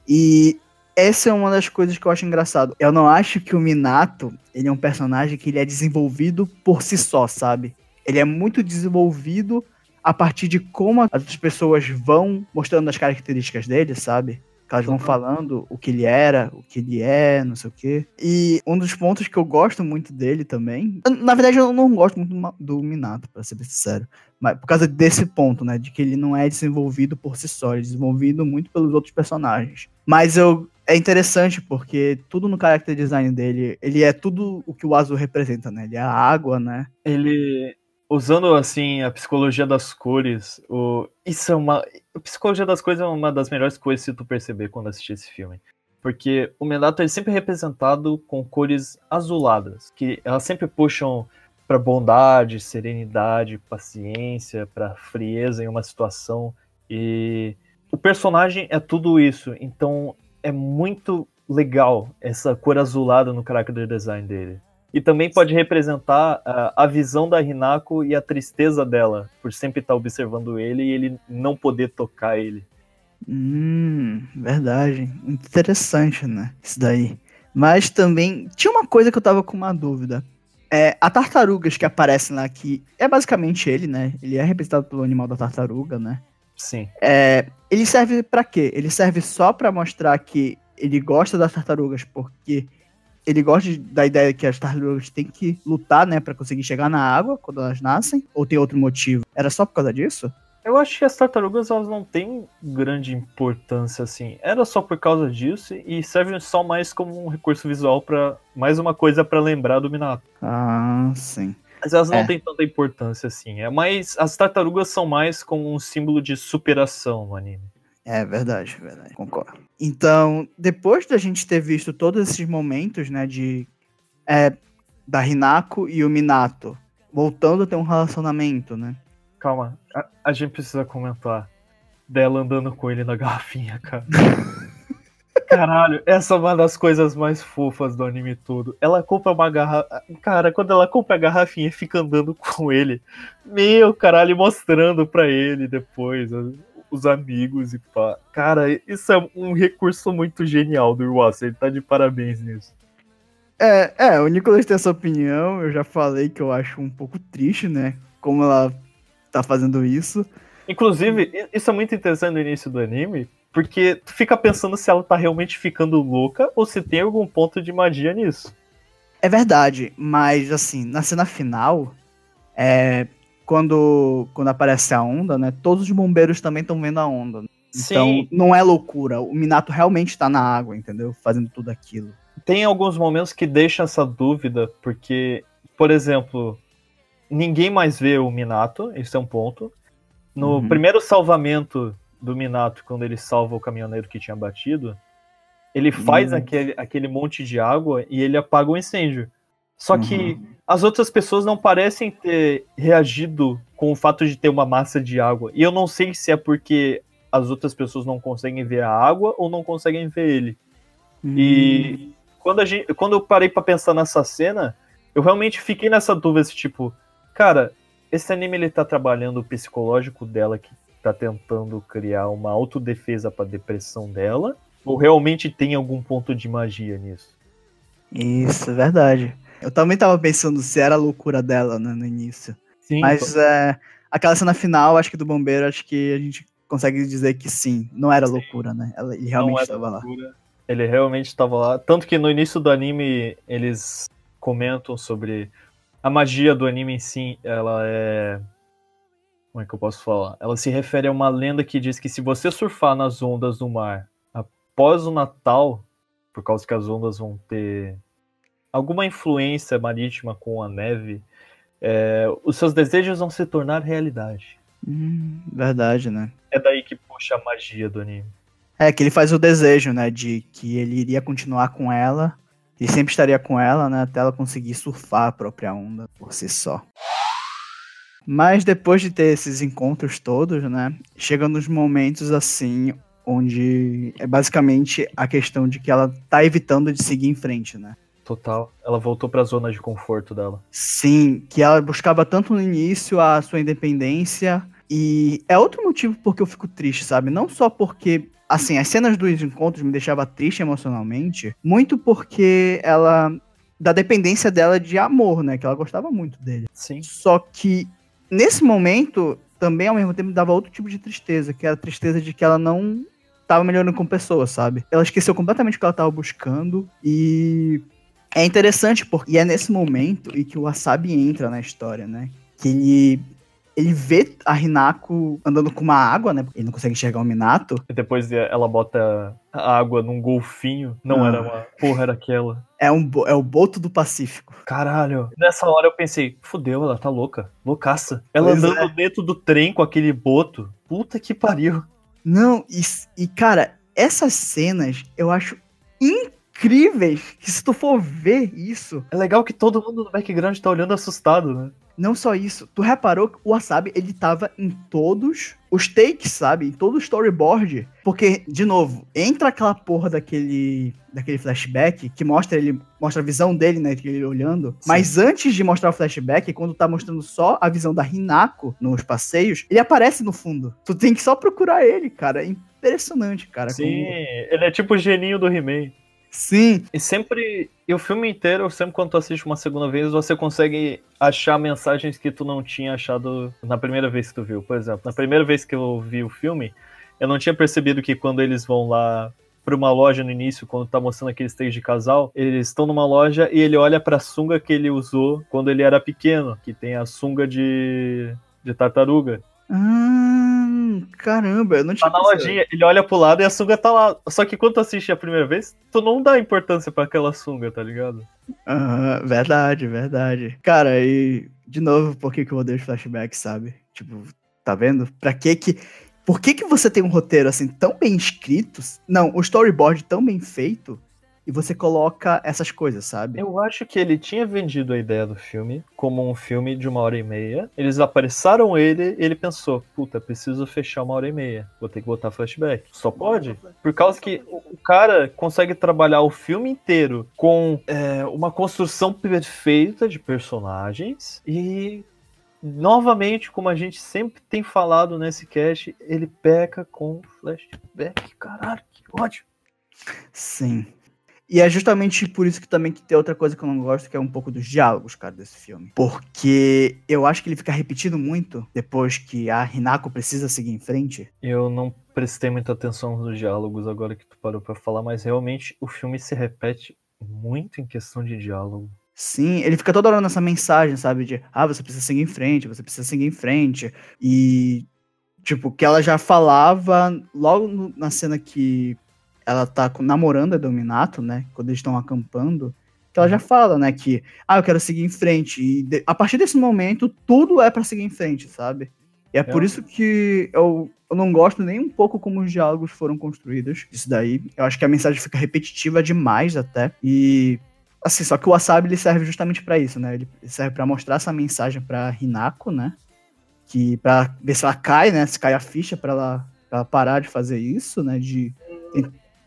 E essa é uma das coisas que eu acho engraçado. Eu não acho que o Minato, ele é um personagem que ele é desenvolvido por si só, sabe? Ele é muito desenvolvido a partir de como as pessoas vão mostrando as características dele, sabe? Elas vão falando o que ele era, o que ele é, não sei o quê. E um dos pontos que eu gosto muito dele também. Na verdade, eu não gosto muito do Minato, pra ser bem sincero. Mas por causa desse ponto, né? De que ele não é desenvolvido por si só, ele é desenvolvido muito pelos outros personagens. Mas eu é interessante porque tudo no character design dele, ele é tudo o que o azul representa, né? Ele é a água, né? Ele usando assim a psicologia das cores, o isso é uma a psicologia das cores é uma das melhores coisas se tu perceber quando assistir esse filme. Porque o Minato é sempre representado com cores azuladas, que elas sempre puxam para bondade, serenidade, paciência, para frieza em uma situação e o personagem é tudo isso. Então é muito legal essa cor azulada no character design dele. E também pode representar uh, a visão da Hinako e a tristeza dela por sempre estar observando ele e ele não poder tocar ele. Hum, verdade. Interessante, né? Isso daí. Mas também tinha uma coisa que eu tava com uma dúvida. É, a tartarugas que aparecem lá, que é basicamente ele, né? Ele é representado pelo animal da tartaruga, né? Sim. É, ele serve para quê? Ele serve só para mostrar que ele gosta das tartarugas porque ele gosta da ideia que as tartarugas têm que lutar, né, para conseguir chegar na água quando elas nascem? Ou tem outro motivo? Era só por causa disso? Eu acho que as tartarugas elas não têm grande importância assim. Era só por causa disso e servem só mais como um recurso visual para mais uma coisa para lembrar do Minato. Ah, sim. Mas elas não é. têm tanta importância assim. É mais as tartarugas são mais como um símbolo de superação no anime. É verdade, verdade, concordo. Então, depois da gente ter visto todos esses momentos, né, de é, da Hinako e o Minato voltando a ter um relacionamento, né? Calma, a, a gente precisa comentar dela andando com ele na garrafinha, cara. Caralho, essa é uma das coisas mais fofas do anime todo. Ela compra uma garrafa. Cara, quando ela compra a garrafinha e fica andando com ele. Meu caralho, mostrando pra ele depois os amigos e pá. Cara, isso é um recurso muito genial do Iwasa. Ele tá de parabéns nisso. É, é, o Nicolas tem essa opinião. Eu já falei que eu acho um pouco triste, né? Como ela tá fazendo isso. Inclusive, isso é muito interessante no início do anime, Porque tu fica pensando se ela tá realmente ficando louca ou se tem algum ponto de magia nisso. É verdade, mas assim, na cena final, é, quando, quando aparece a onda, né? Todos os bombeiros também estão vendo a onda. Né? Então, Sim. não é loucura. O Minato realmente tá na água, entendeu? Fazendo tudo aquilo. Tem alguns momentos que deixam essa dúvida, porque, por exemplo, ninguém mais vê o Minato, esse é um ponto. No Uhum. primeiro salvamento do Minato, quando ele salva o caminhoneiro que tinha batido, ele faz Uhum. aquele, aquele monte de água e ele apaga o incêndio. Só que Uhum. As outras pessoas não parecem ter reagido com o fato de ter uma massa de água. E eu não sei se é porque as outras pessoas não conseguem ver a água ou não conseguem ver ele. Hum. E quando, a gente, quando eu parei pra pensar nessa cena, eu realmente fiquei nessa dúvida, tipo, cara, esse anime ele tá trabalhando o psicológico dela que tá tentando criar uma autodefesa pra depressão dela, ou realmente tem algum ponto de magia nisso? Isso, é verdade. Eu também tava pensando se era a loucura dela, né, no início. Sim, Mas é, aquela cena final, acho que do bombeiro, acho que a gente consegue dizer que sim, não era Sim. loucura, né? Ela, ele não realmente estava lá. Ele realmente estava lá. Tanto que no início do anime eles comentam sobre a magia do anime em si. Ela é. Como é que eu posso falar? Ela se refere a uma lenda que diz que se você surfar nas ondas do mar após o Natal, por causa que as ondas vão ter alguma influência marítima com a neve, é, os seus desejos vão se tornar realidade. Hum, verdade, né? É daí que puxa a magia do anime. É, que ele faz o desejo, né, de que ele iria continuar com ela, ele sempre estaria com ela, né, até ela conseguir surfar a própria onda por si só. Mas depois de ter esses encontros todos, né, chega nos momentos assim, onde é basicamente a questão de que ela tá evitando de seguir em frente, né. Total. Ela voltou pra zona de conforto dela. Sim, que ela buscava tanto no início a sua independência. E é outro motivo porque eu fico triste, sabe? Não só porque, assim, as cenas dos encontros me deixavam triste emocionalmente, muito porque ela. da dependência dela de amor, né? Que ela gostava muito dele. Sim. Só que nesse momento também ao mesmo tempo me dava outro tipo de tristeza, que era a tristeza de que ela não tava melhorando com pessoas, sabe? Ela esqueceu completamente o que ela tava buscando e é interessante porque é nesse momento e que o Wasabi entra na história, né? Que ele ele vê a Hinako andando com uma água, né? Ele não consegue enxergar o Minato. E depois ela bota a água num golfinho. Não Ah. era uma. Porra, era aquela. É, um, é o Boto do Pacífico. Caralho. Nessa hora eu pensei, fudeu, ela tá louca. Loucaça. Ela Pois andando é. dentro do trem com aquele boto. Puta que pariu. Não, e, e, cara, essas cenas eu acho incríveis. Que se tu for ver isso, É legal que todo mundo no background tá olhando assustado, né? não só isso, tu reparou que o Wasabi ele tava em todos os takes, sabe? Em todo o storyboard. Porque, de novo, entra aquela porra daquele, daquele flashback que mostra ele, mostra a visão dele, né? que Ele olhando. Sim. Mas antes de mostrar o flashback, quando tá mostrando só a visão da Hinako nos passeios, ele aparece no fundo. Tu tem que só procurar ele, cara. É impressionante, cara. Sim, como- ele é tipo o geninho do He-Man. Sim, E sempre, e o filme inteiro, sempre quando tu assiste uma segunda vez, você consegue achar mensagens que tu não tinha achado na primeira vez que tu viu. Por exemplo, na primeira vez que eu vi o filme, eu não tinha percebido que quando eles vão lá pra uma loja no início, quando tá mostrando aqueles três de casal, eles estão numa loja e ele olha pra sunga que ele usou quando ele era pequeno, que tem a sunga de, de tartaruga. Caramba, eu não tinha Tá na percebido. lojinha, ele olha pro lado e a sunga tá lá. Só que quando tu assiste a primeira vez, tu não dá importância pra aquela sunga, tá ligado? Aham, verdade, verdade. Cara, e de novo, por que, que eu odeio os flashbacks, sabe? Tipo, tá vendo? Pra que que. Por que que você tem um roteiro assim tão bem escrito? Não, o storyboard tão bem feito e você coloca essas coisas, sabe? Eu acho que ele tinha vendido a ideia do filme como um filme de uma hora e meia. Eles apressaram ele e ele pensou: puta, preciso fechar uma hora e meia. Vou ter que botar flashback. Só pode? Por causa que o o cara consegue trabalhar o filme inteiro com é, uma construção perfeita de personagens e. Novamente, como a gente sempre tem falado nesse cast, ele peca com flashback. Caralho, que ódio. Sim. E é justamente por isso que também que tem outra coisa que eu não gosto, que é um pouco dos diálogos, cara, desse filme. Porque eu acho que ele fica repetindo muito depois que a Hinako precisa seguir em frente. Eu não prestei muita atenção nos diálogos agora que tu parou pra falar, mas realmente o filme se repete muito em questão de diálogo. Sim, ele fica toda hora nessa mensagem, sabe? De, ah, você precisa seguir em frente, você precisa seguir em frente. E, tipo, que ela já falava logo na cena que ela tá namorando a Dominato, né? Quando eles estão acampando. Que ela já fala, né? Que, ah, eu quero seguir em frente. E de, a partir desse momento, tudo é para seguir em frente, sabe? E é, é, por isso que eu, eu não gosto nem um pouco como os diálogos foram construídos. Isso daí. Eu acho que a mensagem fica repetitiva demais até. E Assim, só que o Wasabi ele serve justamente para isso, né? Ele serve para mostrar essa mensagem para Hinako, né? Que para ver se ela cai, né? Se cai a ficha para ela, ela parar de fazer isso, né? De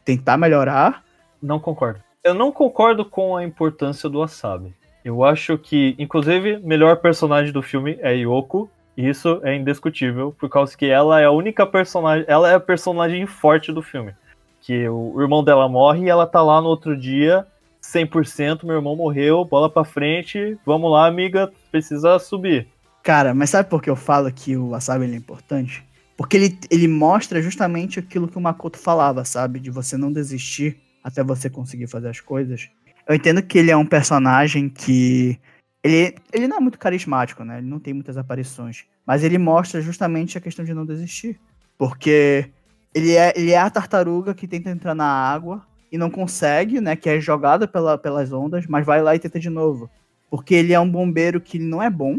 tentar melhorar. Não concordo. Eu não concordo com a importância do Wasabi. Eu acho que, inclusive, melhor personagem do filme é Yoko. E isso é indiscutível, por causa que ela é a única personagem. Ela é a personagem forte do filme. Que o irmão dela morre e ela tá lá no outro dia 100%, meu irmão morreu, bola pra frente, vamos lá, amiga, precisa subir. Cara, mas sabe por que eu falo que o Wasabi é importante? Porque ele, ele mostra justamente aquilo que o Makoto falava, sabe? De você não desistir até você conseguir fazer as coisas. Eu entendo que ele é um personagem que. Ele, ele não é muito carismático, né? Ele não tem muitas aparições. Mas ele mostra justamente a questão de não desistir. Porque ele é, ele é a tartaruga que tenta entrar na água e não consegue, né? Que é jogada pela, pelas ondas, mas vai lá e tenta de novo. Porque ele é um bombeiro que não é bom.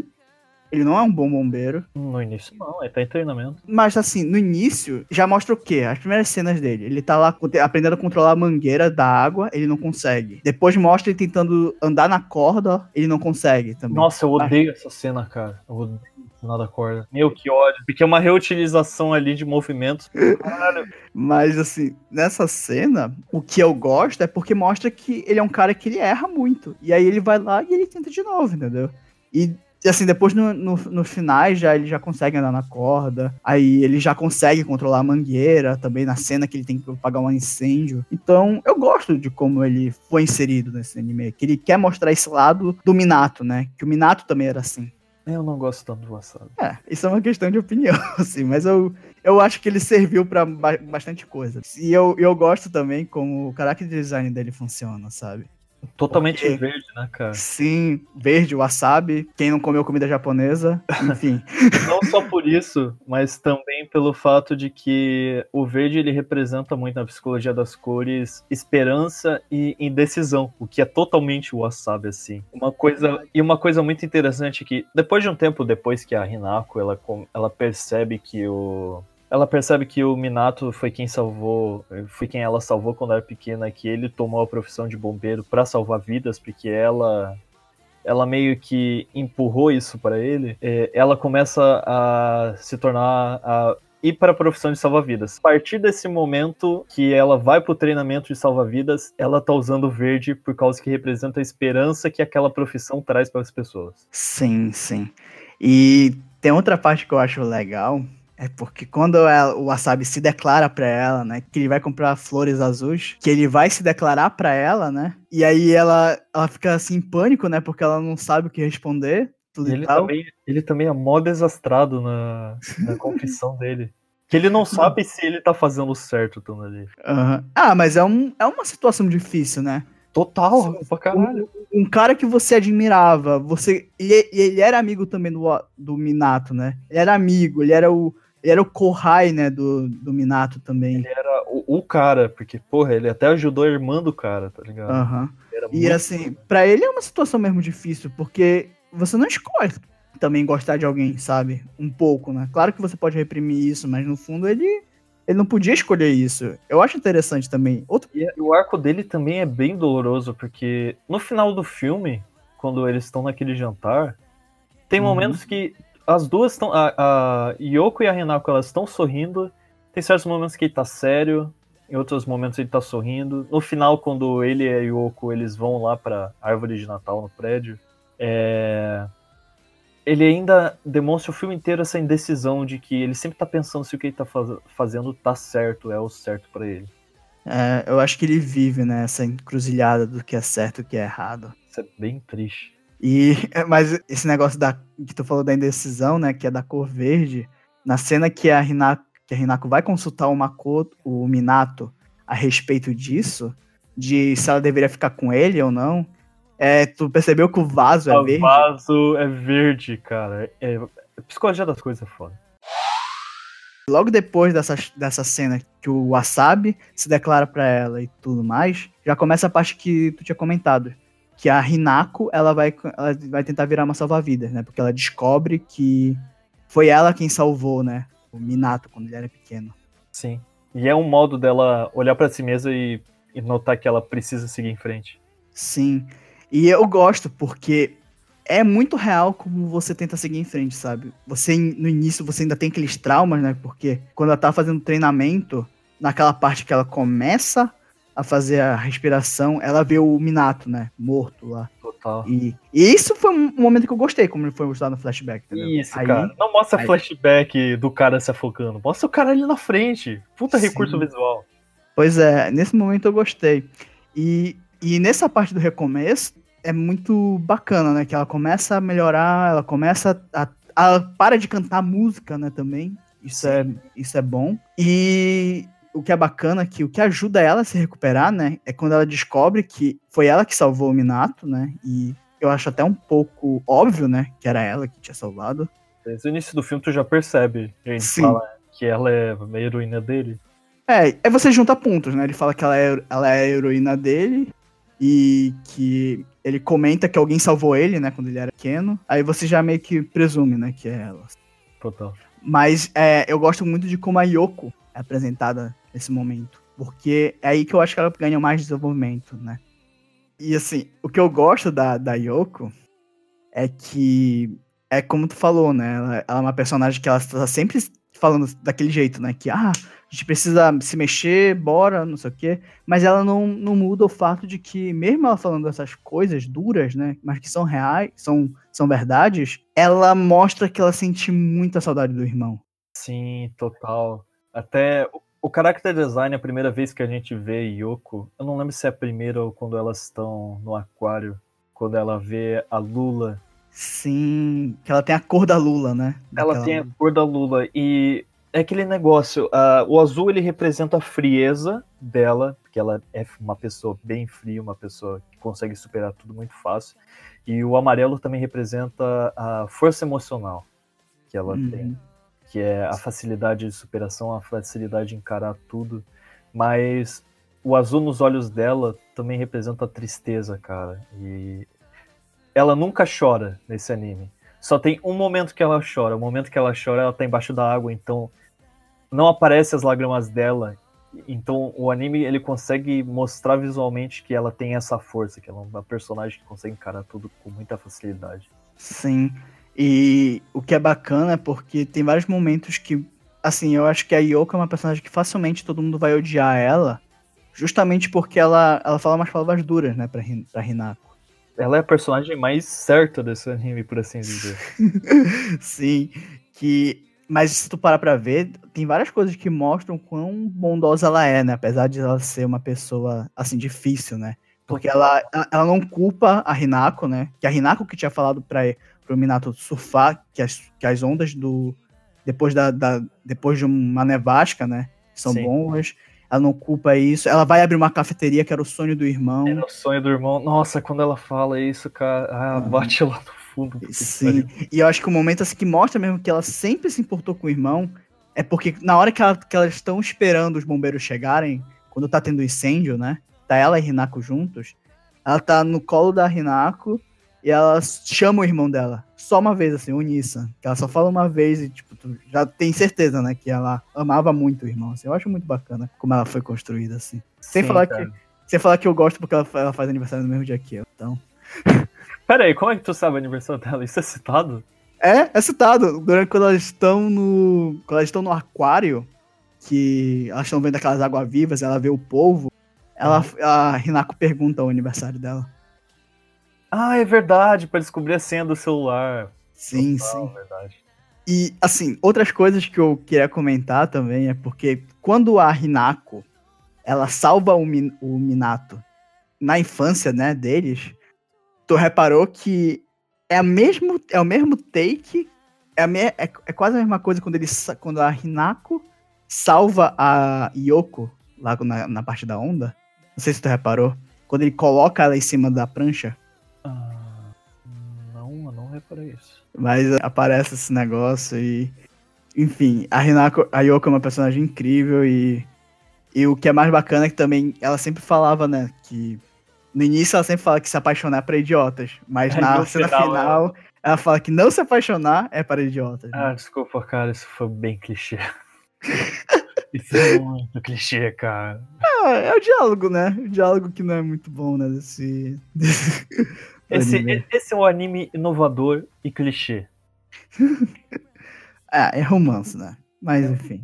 Ele não é um bom bombeiro. No início não, ele tá em treinamento. Mas assim, no início, já mostra o quê? As primeiras cenas dele. Ele tá lá aprendendo a controlar a mangueira da água, ele não consegue. Depois mostra ele tentando andar na corda, ele não consegue também. Nossa, eu odeio ah. essa cena, cara. Eu odeio nada corda. Meu, que ódio. Porque é uma reutilização ali de movimentos. Caralho. Mas, assim, nessa cena, o que eu gosto é porque mostra que ele é um cara que ele erra muito. E aí ele vai lá e ele tenta de novo, entendeu? E assim, depois no, no, no finais já ele já consegue andar na corda, aí ele já consegue controlar a mangueira, também na cena que ele tem que apagar um incêndio. Então, eu gosto de como ele foi inserido nesse anime, que ele quer mostrar esse lado do Minato, né? Que o Minato também era assim. Eu não gosto tanto do wasabi. É, isso é uma questão de opinião, assim, mas eu, eu acho que ele serviu para ba bastante coisa. E eu, eu gosto também como o character design dele funciona, sabe? Totalmente Porque, verde, né, cara? Sim, verde, wasabi. Quem não comeu comida japonesa, enfim. não só por isso, mas também pelo fato de que o verde ele representa muito na psicologia das cores esperança e indecisão, o que é totalmente o wasabi, assim. Uma coisa e uma coisa muito interessante é que depois de um tempo depois que a Hinako ela, ela percebe que o ela percebe que o Minato foi quem salvou, foi quem ela salvou quando era pequena, que ele tomou a profissão de bombeiro para salvar vidas, porque ela ela meio que empurrou isso para ele. É, ela começa a se tornar a ir para a profissão de salva-vidas. A partir desse momento que ela vai para o treinamento de salva-vidas, ela tá usando verde por causa que representa a esperança que aquela profissão traz para as pessoas. Sim, sim. E tem outra parte que eu acho legal, é porque quando ela, o Wasabi se declara pra ela, né, que ele vai comprar flores azuis, que ele vai se declarar pra ela, né, e aí ela, ela fica assim em pânico, né, porque ela não sabe o que responder. Tudo ele, também, ele também é mó desastrado na, na confissão dele. Que ele não sabe se ele tá fazendo certo tudo ali. Uhum. Ah, mas é, um, é uma situação difícil, né? Total, Sim, pra caralho. Um, um, cara que você admirava, você. E ele, ele, era amigo também do, do Minato, né? Ele era amigo, ele era o ele era o Kohai, né, do, do Minato também. Ele era o, o, cara, porque, porra, ele até ajudou a irmã do cara, tá ligado? Aham. Uhum. E assim, para ele é uma situação mesmo difícil, porque você não escolhe também gostar de alguém, sabe? Um pouco, né? Claro que você pode reprimir isso, mas no fundo ele ele não podia escolher isso. Eu acho interessante também. Outro... E o arco dele também é bem doloroso, porque no final do filme, quando eles estão naquele jantar, tem uhum. momentos que as duas estão. A, a Yoko e a Renako elas estão sorrindo. Tem certos momentos que ele tá sério, em outros momentos ele tá sorrindo. No final, quando ele e a Yoko eles vão lá pra árvore de Natal no prédio, é... ele ainda demonstra o filme inteiro essa indecisão de que ele sempre tá pensando se o que ele tá faz... fazendo tá certo, é o certo para ele. É, eu acho que ele vive nessa né, encruzilhada do que é certo e o que é errado. Isso é bem triste. E, mas esse negócio da, que tu falou da indecisão, né, que é da cor verde, na cena que a Hinako, que a Hinako vai consultar o Makoto, o Minato, a respeito disso, de se ela deveria ficar com ele ou não, é, tu percebeu que o vaso é o verde? O vaso é verde, cara. É, a psicologia das coisas é foda. Logo depois dessa, dessa cena que o Wasabi se declara para ela e tudo mais, já começa a parte que tu tinha comentado. Que a Hinako, ela vai, ela vai tentar virar uma salva-vidas, né? Porque ela descobre que foi ela quem salvou, né? O Minato quando ele era pequeno. Sim. E é um modo dela olhar para si mesma e, e notar que ela precisa seguir em frente. Sim. E eu gosto porque é muito real como você tenta seguir em frente, sabe? Você, no início, você ainda tem aqueles traumas, né? Porque quando ela tá fazendo treinamento, naquela parte que ela começa a fazer a respiração, ela vê o Minato, né? Morto lá. Total. E, e isso foi um momento que eu gostei, como ele foi mostrado no flashback, entendeu? Isso, aí, cara. Não mostra aí... flashback do cara se afogando. Mostra o cara ali na frente. Puta Sim. recurso visual. Pois é, nesse momento eu gostei. E, e nessa parte do recomeço, é muito bacana, né? Que ela começa a melhorar, ela começa a. Ela para de cantar música, né, também. Isso é, isso é bom. E o que é bacana é que o que ajuda ela a se recuperar, né, é quando ela descobre que foi ela que salvou o Minato, né? E eu acho até um pouco óbvio, né, que era ela que tinha salvado. Desde o início do filme tu já percebe, a gente Sim. fala que ela é a heroína dele. É, aí você junta pontos, né? Ele fala que ela é, ela é a heroína dele e que ele comenta que alguém salvou ele, né, quando ele era pequeno. Aí você já meio que presume, né, que é ela. Total. Mas é, eu gosto muito de como a Yoko é apresentada nesse momento. Porque é aí que eu acho que ela ganha mais desenvolvimento, né? E assim, o que eu gosto da, da Yoko é que é como tu falou, né? Ela, ela é uma personagem que ela está sempre falando daquele jeito, né? Que, ah, a gente precisa se mexer, bora, não sei o quê. Mas ela não, não muda o fato de que, mesmo ela falando essas coisas duras, né? Mas que são reais, são, são verdades, ela mostra que ela sente muita saudade do irmão. Sim, total. Até o character design, a primeira vez que a gente vê Yoko, eu não lembro se é a primeira ou quando elas estão no aquário, quando ela vê a Lula Sim, que ela tem a cor da Lula, né? Daquela... Ela tem a cor da Lula e é aquele negócio, uh, o azul ele representa a frieza dela, porque ela é uma pessoa bem fria, uma pessoa que consegue superar tudo muito fácil, e o amarelo também representa a força emocional que ela uhum. tem, que é a facilidade de superação, a facilidade de encarar tudo, mas o azul nos olhos dela também representa a tristeza, cara, e ela nunca chora nesse anime. Só tem um momento que ela chora. O momento que ela chora, ela tá embaixo da água, então não aparece as lágrimas dela. Então o anime ele consegue mostrar visualmente que ela tem essa força, que ela é uma personagem que consegue encarar tudo com muita facilidade. Sim. E o que é bacana é porque tem vários momentos que, assim, eu acho que a Yoko é uma personagem que facilmente todo mundo vai odiar ela, justamente porque ela, ela fala umas palavras duras, né, pra, pra Hinako. Ela é a personagem mais certa desse anime, por assim dizer. Sim, que. Mas se tu parar pra ver, tem várias coisas que mostram quão bondosa ela é, né? Apesar de ela ser uma pessoa, assim, difícil, né? Porque ela, ela não culpa a Hinako, né? Que a Hinako que tinha falado pra, pro Minato surfar, que as, que as ondas do. Depois, da, da depois de uma nevasca, né? São Sim. boas ela não culpa isso. Ela vai abrir uma cafeteria que era o sonho do irmão. Era o sonho do irmão. Nossa, quando ela fala isso, cara, ah, bate lá no fundo. Sim, e eu acho que o momento assim, que mostra mesmo que ela sempre se importou com o irmão é porque na hora que, ela, que elas estão esperando os bombeiros chegarem, quando tá tendo incêndio, né? Tá ela e Hinako juntos. Ela tá no colo da Hinako e ela chama o irmão dela. Só uma vez, assim. Que ela só fala uma vez e, tipo, tu já tem certeza, né? Que ela amava muito o irmão. Assim. Eu acho muito bacana como ela foi construída, assim. Sem Sim, falar cara. que. Sem falar que eu gosto porque ela, ela faz aniversário no mesmo dia que eu. Então. Pera aí, como é que tu sabe o aniversário dela? Isso é citado? É, é citado. Durante quando elas estão no. Quando elas estão no aquário, que elas estão vendo aquelas águas vivas, ela vê o polvo. Ela, a Hinako pergunta o aniversário dela. Ah, é verdade, para descobrir a senha do celular. Sim, Total, sim. Verdade. E, assim, outras coisas que eu queria comentar também é porque quando a Hinako, ela salva o, Min o Minato na infância, né, deles, tu reparou que é, a mesmo, é o mesmo take, é, me, é, é quase a mesma coisa quando, ele, quando a Hinako salva a Yoko lá na, na parte da onda. Não sei se tu reparou. Quando ele coloca ela em cima da prancha. Mas aparece esse negócio e. Enfim, a Hinako, a Yoko é uma personagem incrível e. E o que é mais bacana é que também ela sempre falava, né, que no início ela sempre fala que se apaixonar é pra idiotas, mas É, na cena final, final, ela fala que não se apaixonar é para idiotas. né? Ah, desculpa, cara, isso foi bem clichê. isso é muito clichê, cara. Ah, é o diálogo, né? O diálogo que não é muito bom, né? Desse. desse Esse, anime. esse é um anime inovador e clichê. Ah, é romance, né? Mas enfim.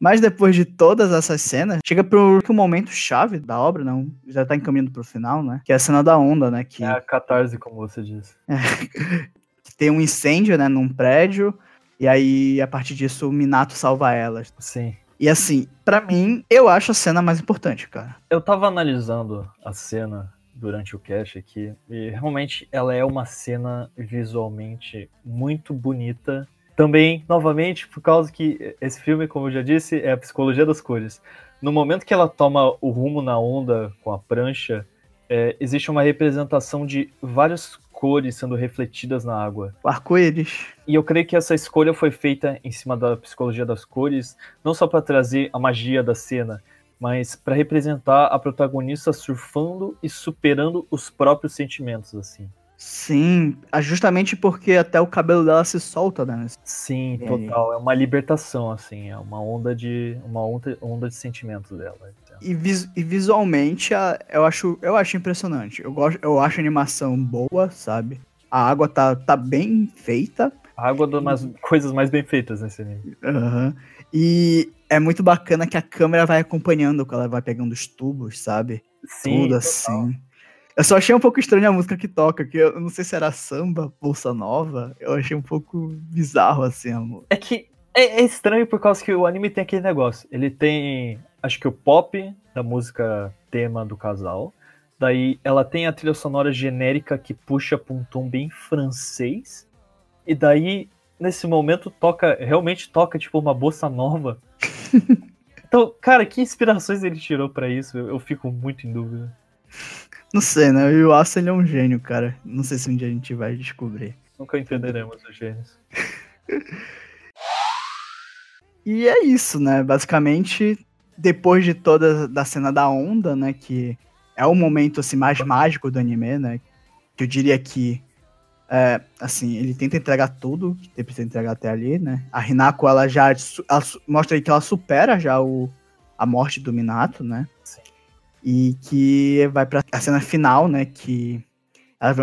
Mas depois de todas essas cenas, chega pro momento chave da obra, não? Já tá encaminhando pro final, né? Que é a cena da onda, né? Que, É a catarse, como você disse. que tem um incêndio, né? Num prédio. E aí, a partir disso, o Minato salva elas. Sim. E assim, pra mim, eu acho a cena mais importante, cara. Eu tava analisando a cena durante o cast aqui, e realmente ela é uma cena visualmente muito bonita. Também, novamente, por causa que esse filme, como eu já disse, é a psicologia das cores. No momento que ela toma o rumo na onda com a prancha, é, existe uma representação de várias cores sendo refletidas na água. O arco-íris. E eu creio que essa escolha foi feita em cima da psicologia das cores, não só para trazer a magia da cena, mas para representar a protagonista surfando e superando os próprios sentimentos, assim. Sim, ah, justamente porque até o cabelo dela se solta, né? Sim, E aí? total. É uma libertação, assim. É uma onda de uma onda, onda de sentimentos dela. E, vis- e visualmente a- eu acho, eu acho impressionante. Eu, gosto, eu acho a animação boa, sabe? A água tá, tá bem feita. A água das mais- coisas mais bem feitas nesse anime. aham, E é muito bacana que a câmera vai acompanhando quando ela vai pegando os tubos, sabe? Sim, Tudo total. assim. Eu só achei um pouco estranha a música que toca, que eu não sei se era samba, bolsa nova. Eu achei um pouco bizarro assim, amor. É que é, é estranho por causa que o anime tem aquele negócio. Ele tem, acho que o pop da música tema do casal. Daí ela tem a trilha sonora genérica que puxa pra um tom bem francês. E daí, nesse momento, toca, realmente toca tipo uma bossa nova. então, cara, que inspirações ele tirou pra isso? Eu, eu fico muito em dúvida. Não sei, né? O Yuasa ele é um gênio, cara. Não sei se um dia a gente vai descobrir. Nunca entenderemos os gênios. E é isso, né? Basicamente, depois de toda da cena da onda, né? Que é o momento assim, mais mágico do anime, né? Que eu diria que é, assim, ele tenta entregar tudo que ele precisa entregar até ali, né? A Hinako, ela já ela mostra aí que ela supera já o, a morte do Minato, né? Sim. E que vai pra a cena final, né? Que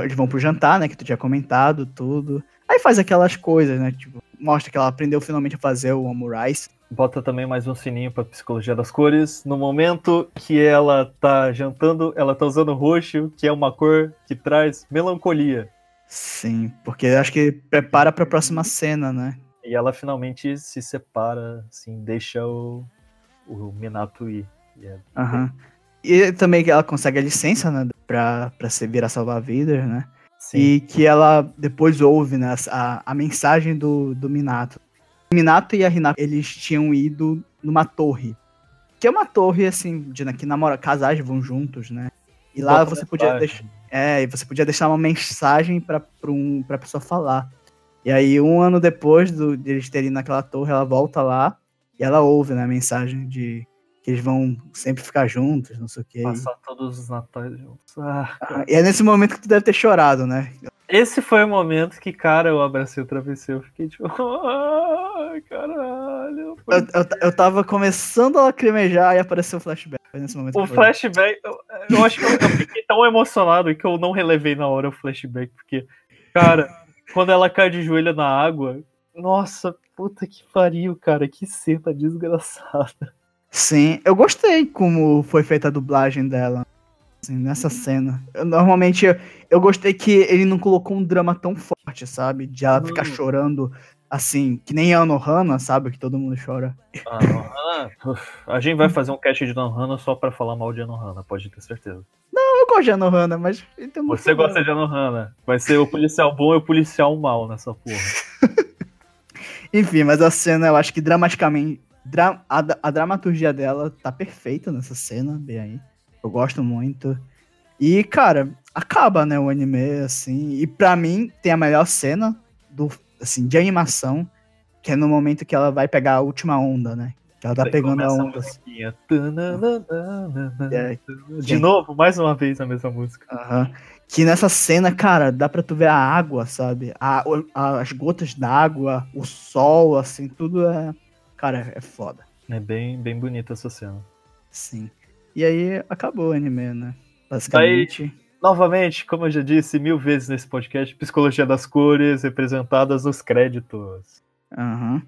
eles vão pro jantar, né? Que tu tinha comentado, tudo. Aí faz aquelas coisas, né? Tipo, mostra que ela aprendeu finalmente a fazer o omurice. Bota também mais um sininho pra psicologia das cores. No momento que ela tá jantando, ela tá usando roxo, que é uma cor que traz melancolia. Sim, porque acho que prepara pra próxima cena, né? E ela finalmente se separa, assim, deixa o, o Minato ir. E é- Aham. E também que ela consegue a licença, né? Pra, pra ser, virar salvar-vidas, né? Sim, E que ela depois ouve, né? A, a mensagem do, do Minato. O Minato e a Hinako, eles tinham ido numa torre. Que é uma torre, assim, de né, que namora, casais vão juntos, né? E lá você podia deixar. É, e você podia deixar uma mensagem pra, pra, um, pra pessoa falar. E aí, um ano depois do, de eles terem naquela torre, ela volta lá e ela ouve, né, a mensagem de que eles vão sempre ficar juntos, não sei o quê. Passar todos os natais juntos. Ah, Ah, E é nesse momento que tu deve ter chorado, né? Esse foi o momento que, cara, eu abracei o travesseiro. Eu fiquei tipo, ai, caralho. Eu, eu, eu tava começando a lacrimejar e apareceu o flashback. Foi nesse momento O que eu- flashback, eu, eu acho que eu, eu fiquei tão emocionado que eu não relevei na hora o flashback, porque, cara, quando ela cai de joelho na água, nossa, puta que pariu, cara, que cena desgraçada. Sim, eu gostei como foi feita a dublagem dela. assim, nessa cena. Eu, normalmente eu, eu gostei que ele não colocou um drama tão forte, sabe? De ela ficar Hum. chorando assim, que nem a Anohana, sabe? Que todo mundo chora. Ah, Anohana, a gente vai fazer um cast de Anohana só pra falar mal de Anohana, pode ter certeza. Eu gosto de Anohana, mas. um Você gosta de Anohana, vai ser o policial bom e o policial mal nessa porra. Enfim, mas a cena, eu acho que dramaticamente. Dra a, a dramaturgia dela tá perfeita nessa cena, bem aí. Eu gosto muito. E, cara, acaba, né, o anime, assim. E pra mim, tem a melhor cena do, assim, de animação, que é no momento que ela vai pegar a última onda, né? Que ela tá Aí pegando a onda. Assim. É, de novo, mais uma vez a mesma música. Uhum. Que nessa cena, cara, dá pra tu ver a água, sabe? A, a, as gotas d'água, o sol, assim, tudo é. Cara, é foda. É bem, bem bonita essa cena. Sim. E aí acabou o anime, né? Basicamente. Novamente, como eu já disse mil vezes nesse podcast, psicologia das cores representadas nos créditos. Uhum.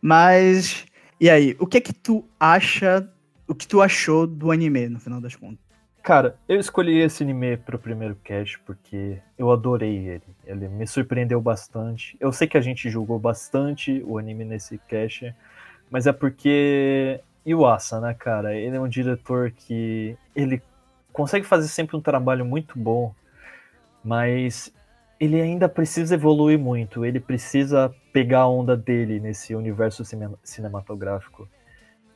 Mas. E aí, o que é que tu acha. O que tu achou do anime, no final das contas? Cara, eu escolhi esse anime pro primeiro cast porque eu adorei ele. Ele me surpreendeu bastante. Eu sei que a gente julgou bastante o anime nesse cast, mas é porque Iwasa, né, cara? Ele é um diretor que ele consegue fazer sempre um trabalho muito bom, mas ele ainda precisa evoluir muito. Ele precisa pegar a onda dele nesse universo cinematográfico.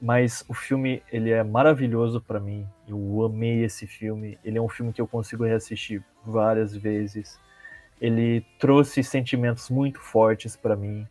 Mas o filme, ele é maravilhoso para mim. Eu amei esse filme. Ele é um filme que eu consigo reassistir várias vezes. Ele trouxe sentimentos muito fortes para mim.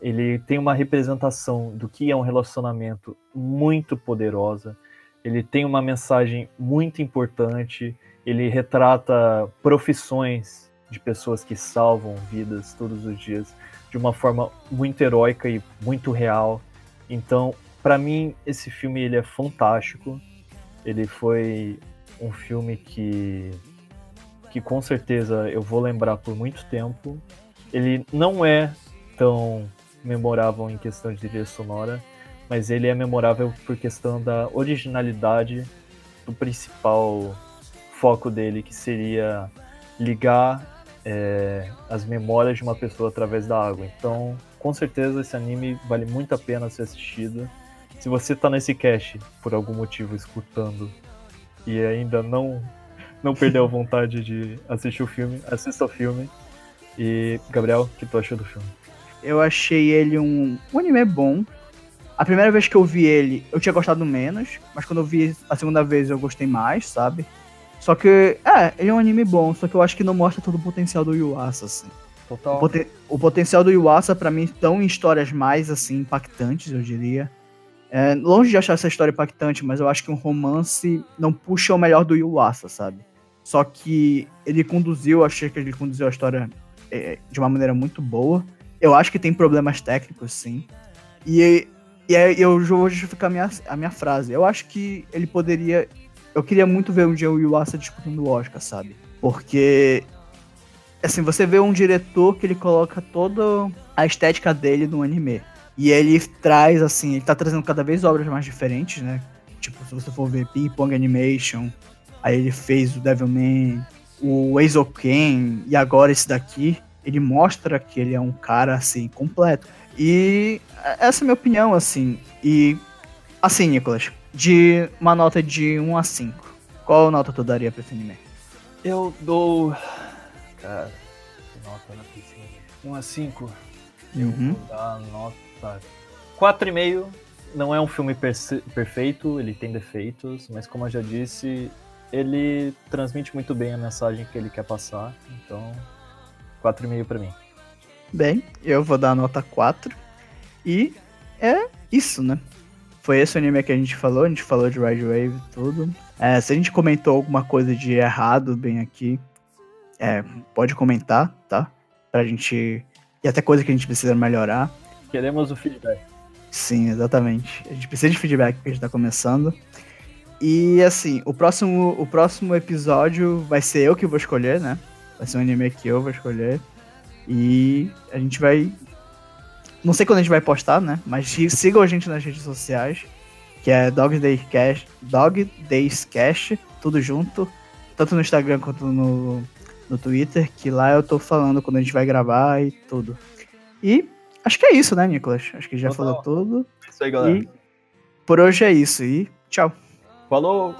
Ele tem uma representação do que é um relacionamento muito poderosa. Ele tem uma mensagem muito importante. Ele retrata profissões de pessoas que salvam vidas todos os dias de uma forma muito heróica e muito real. Então, para mim, esse filme ele é fantástico. Ele foi um filme que, que com certeza eu vou lembrar por muito tempo. Ele não é tão memorável em questão de trilha sonora, mas ele é memorável por questão da originalidade do principal foco dele, que seria ligar é, as memórias de uma pessoa através da água. Então, com certeza, esse anime vale muito a pena ser assistido. Se você tá nesse cast por algum motivo escutando e ainda não não perdeu a vontade de assistir o filme, assista o filme. E Gabriel, o que tu achou do filme? Eu achei ele um, um anime bom. A primeira vez que eu vi ele, eu tinha gostado menos, mas quando eu vi a segunda vez eu gostei mais, sabe? Só que, é, ele é um anime bom, só que eu acho que não mostra todo o potencial do Yuasa, assim. Total. O, poten o potencial do Yuasa, para mim, estão em histórias mais, assim, impactantes, eu diria. É, longe de achar essa história impactante, mas eu acho que um romance não puxa o melhor do Yuasa, sabe? Só que ele conduziu, achei que ele conduziu a história é, de uma maneira muito boa. Eu acho que tem problemas técnicos, sim. E, e eu vou justificar a minha, a minha frase. Eu acho que ele poderia. Eu queria muito ver um dia o Yuasa disputando o Oscar, sabe? Porque. Assim, você vê um diretor que ele coloca toda a estética dele no anime. E ele traz, assim, ele tá trazendo cada vez obras mais diferentes, né? Tipo, se você for ver Ping Pong Animation, aí ele fez o Devilman, o Eizouken, e agora esse daqui, ele mostra que ele é um cara, assim, completo. E essa é a minha opinião, assim. E, assim, Nicolas, de uma nota de 1 a 5, qual nota tu daria pra esse anime? Eu dou. Cara, que nota na piscina? 1 a 5? Eu uhum. vou dar nota Tá. 4,5 não é um filme perfeito, ele tem defeitos, mas como eu já disse, ele transmite muito bem a mensagem que ele quer passar. Então, 4,5 para mim. Bem, eu vou dar a nota 4. E é isso, né? Foi esse o anime que a gente falou, a gente falou de Ride Wave e tudo. É, se a gente comentou alguma coisa de errado bem aqui, é, pode comentar, tá? Pra gente. E até coisa que a gente precisa melhorar. Queremos o feedback. Sim, exatamente. A gente precisa de feedback porque a gente tá começando. E assim, o próximo, o próximo episódio vai ser eu que vou escolher, né? Vai ser um anime que eu vou escolher. E a gente vai. Não sei quando a gente vai postar, né? Mas sigam a gente nas redes sociais. Que é Dog Days Cash, Dog Days Cash, tudo junto. Tanto no Instagram quanto no, no Twitter. Que lá eu tô falando quando a gente vai gravar e tudo. E Acho que é isso, né, Nicolas? Acho que já Total. falou tudo. É isso aí, galera. E por hoje é isso. E tchau. Falou!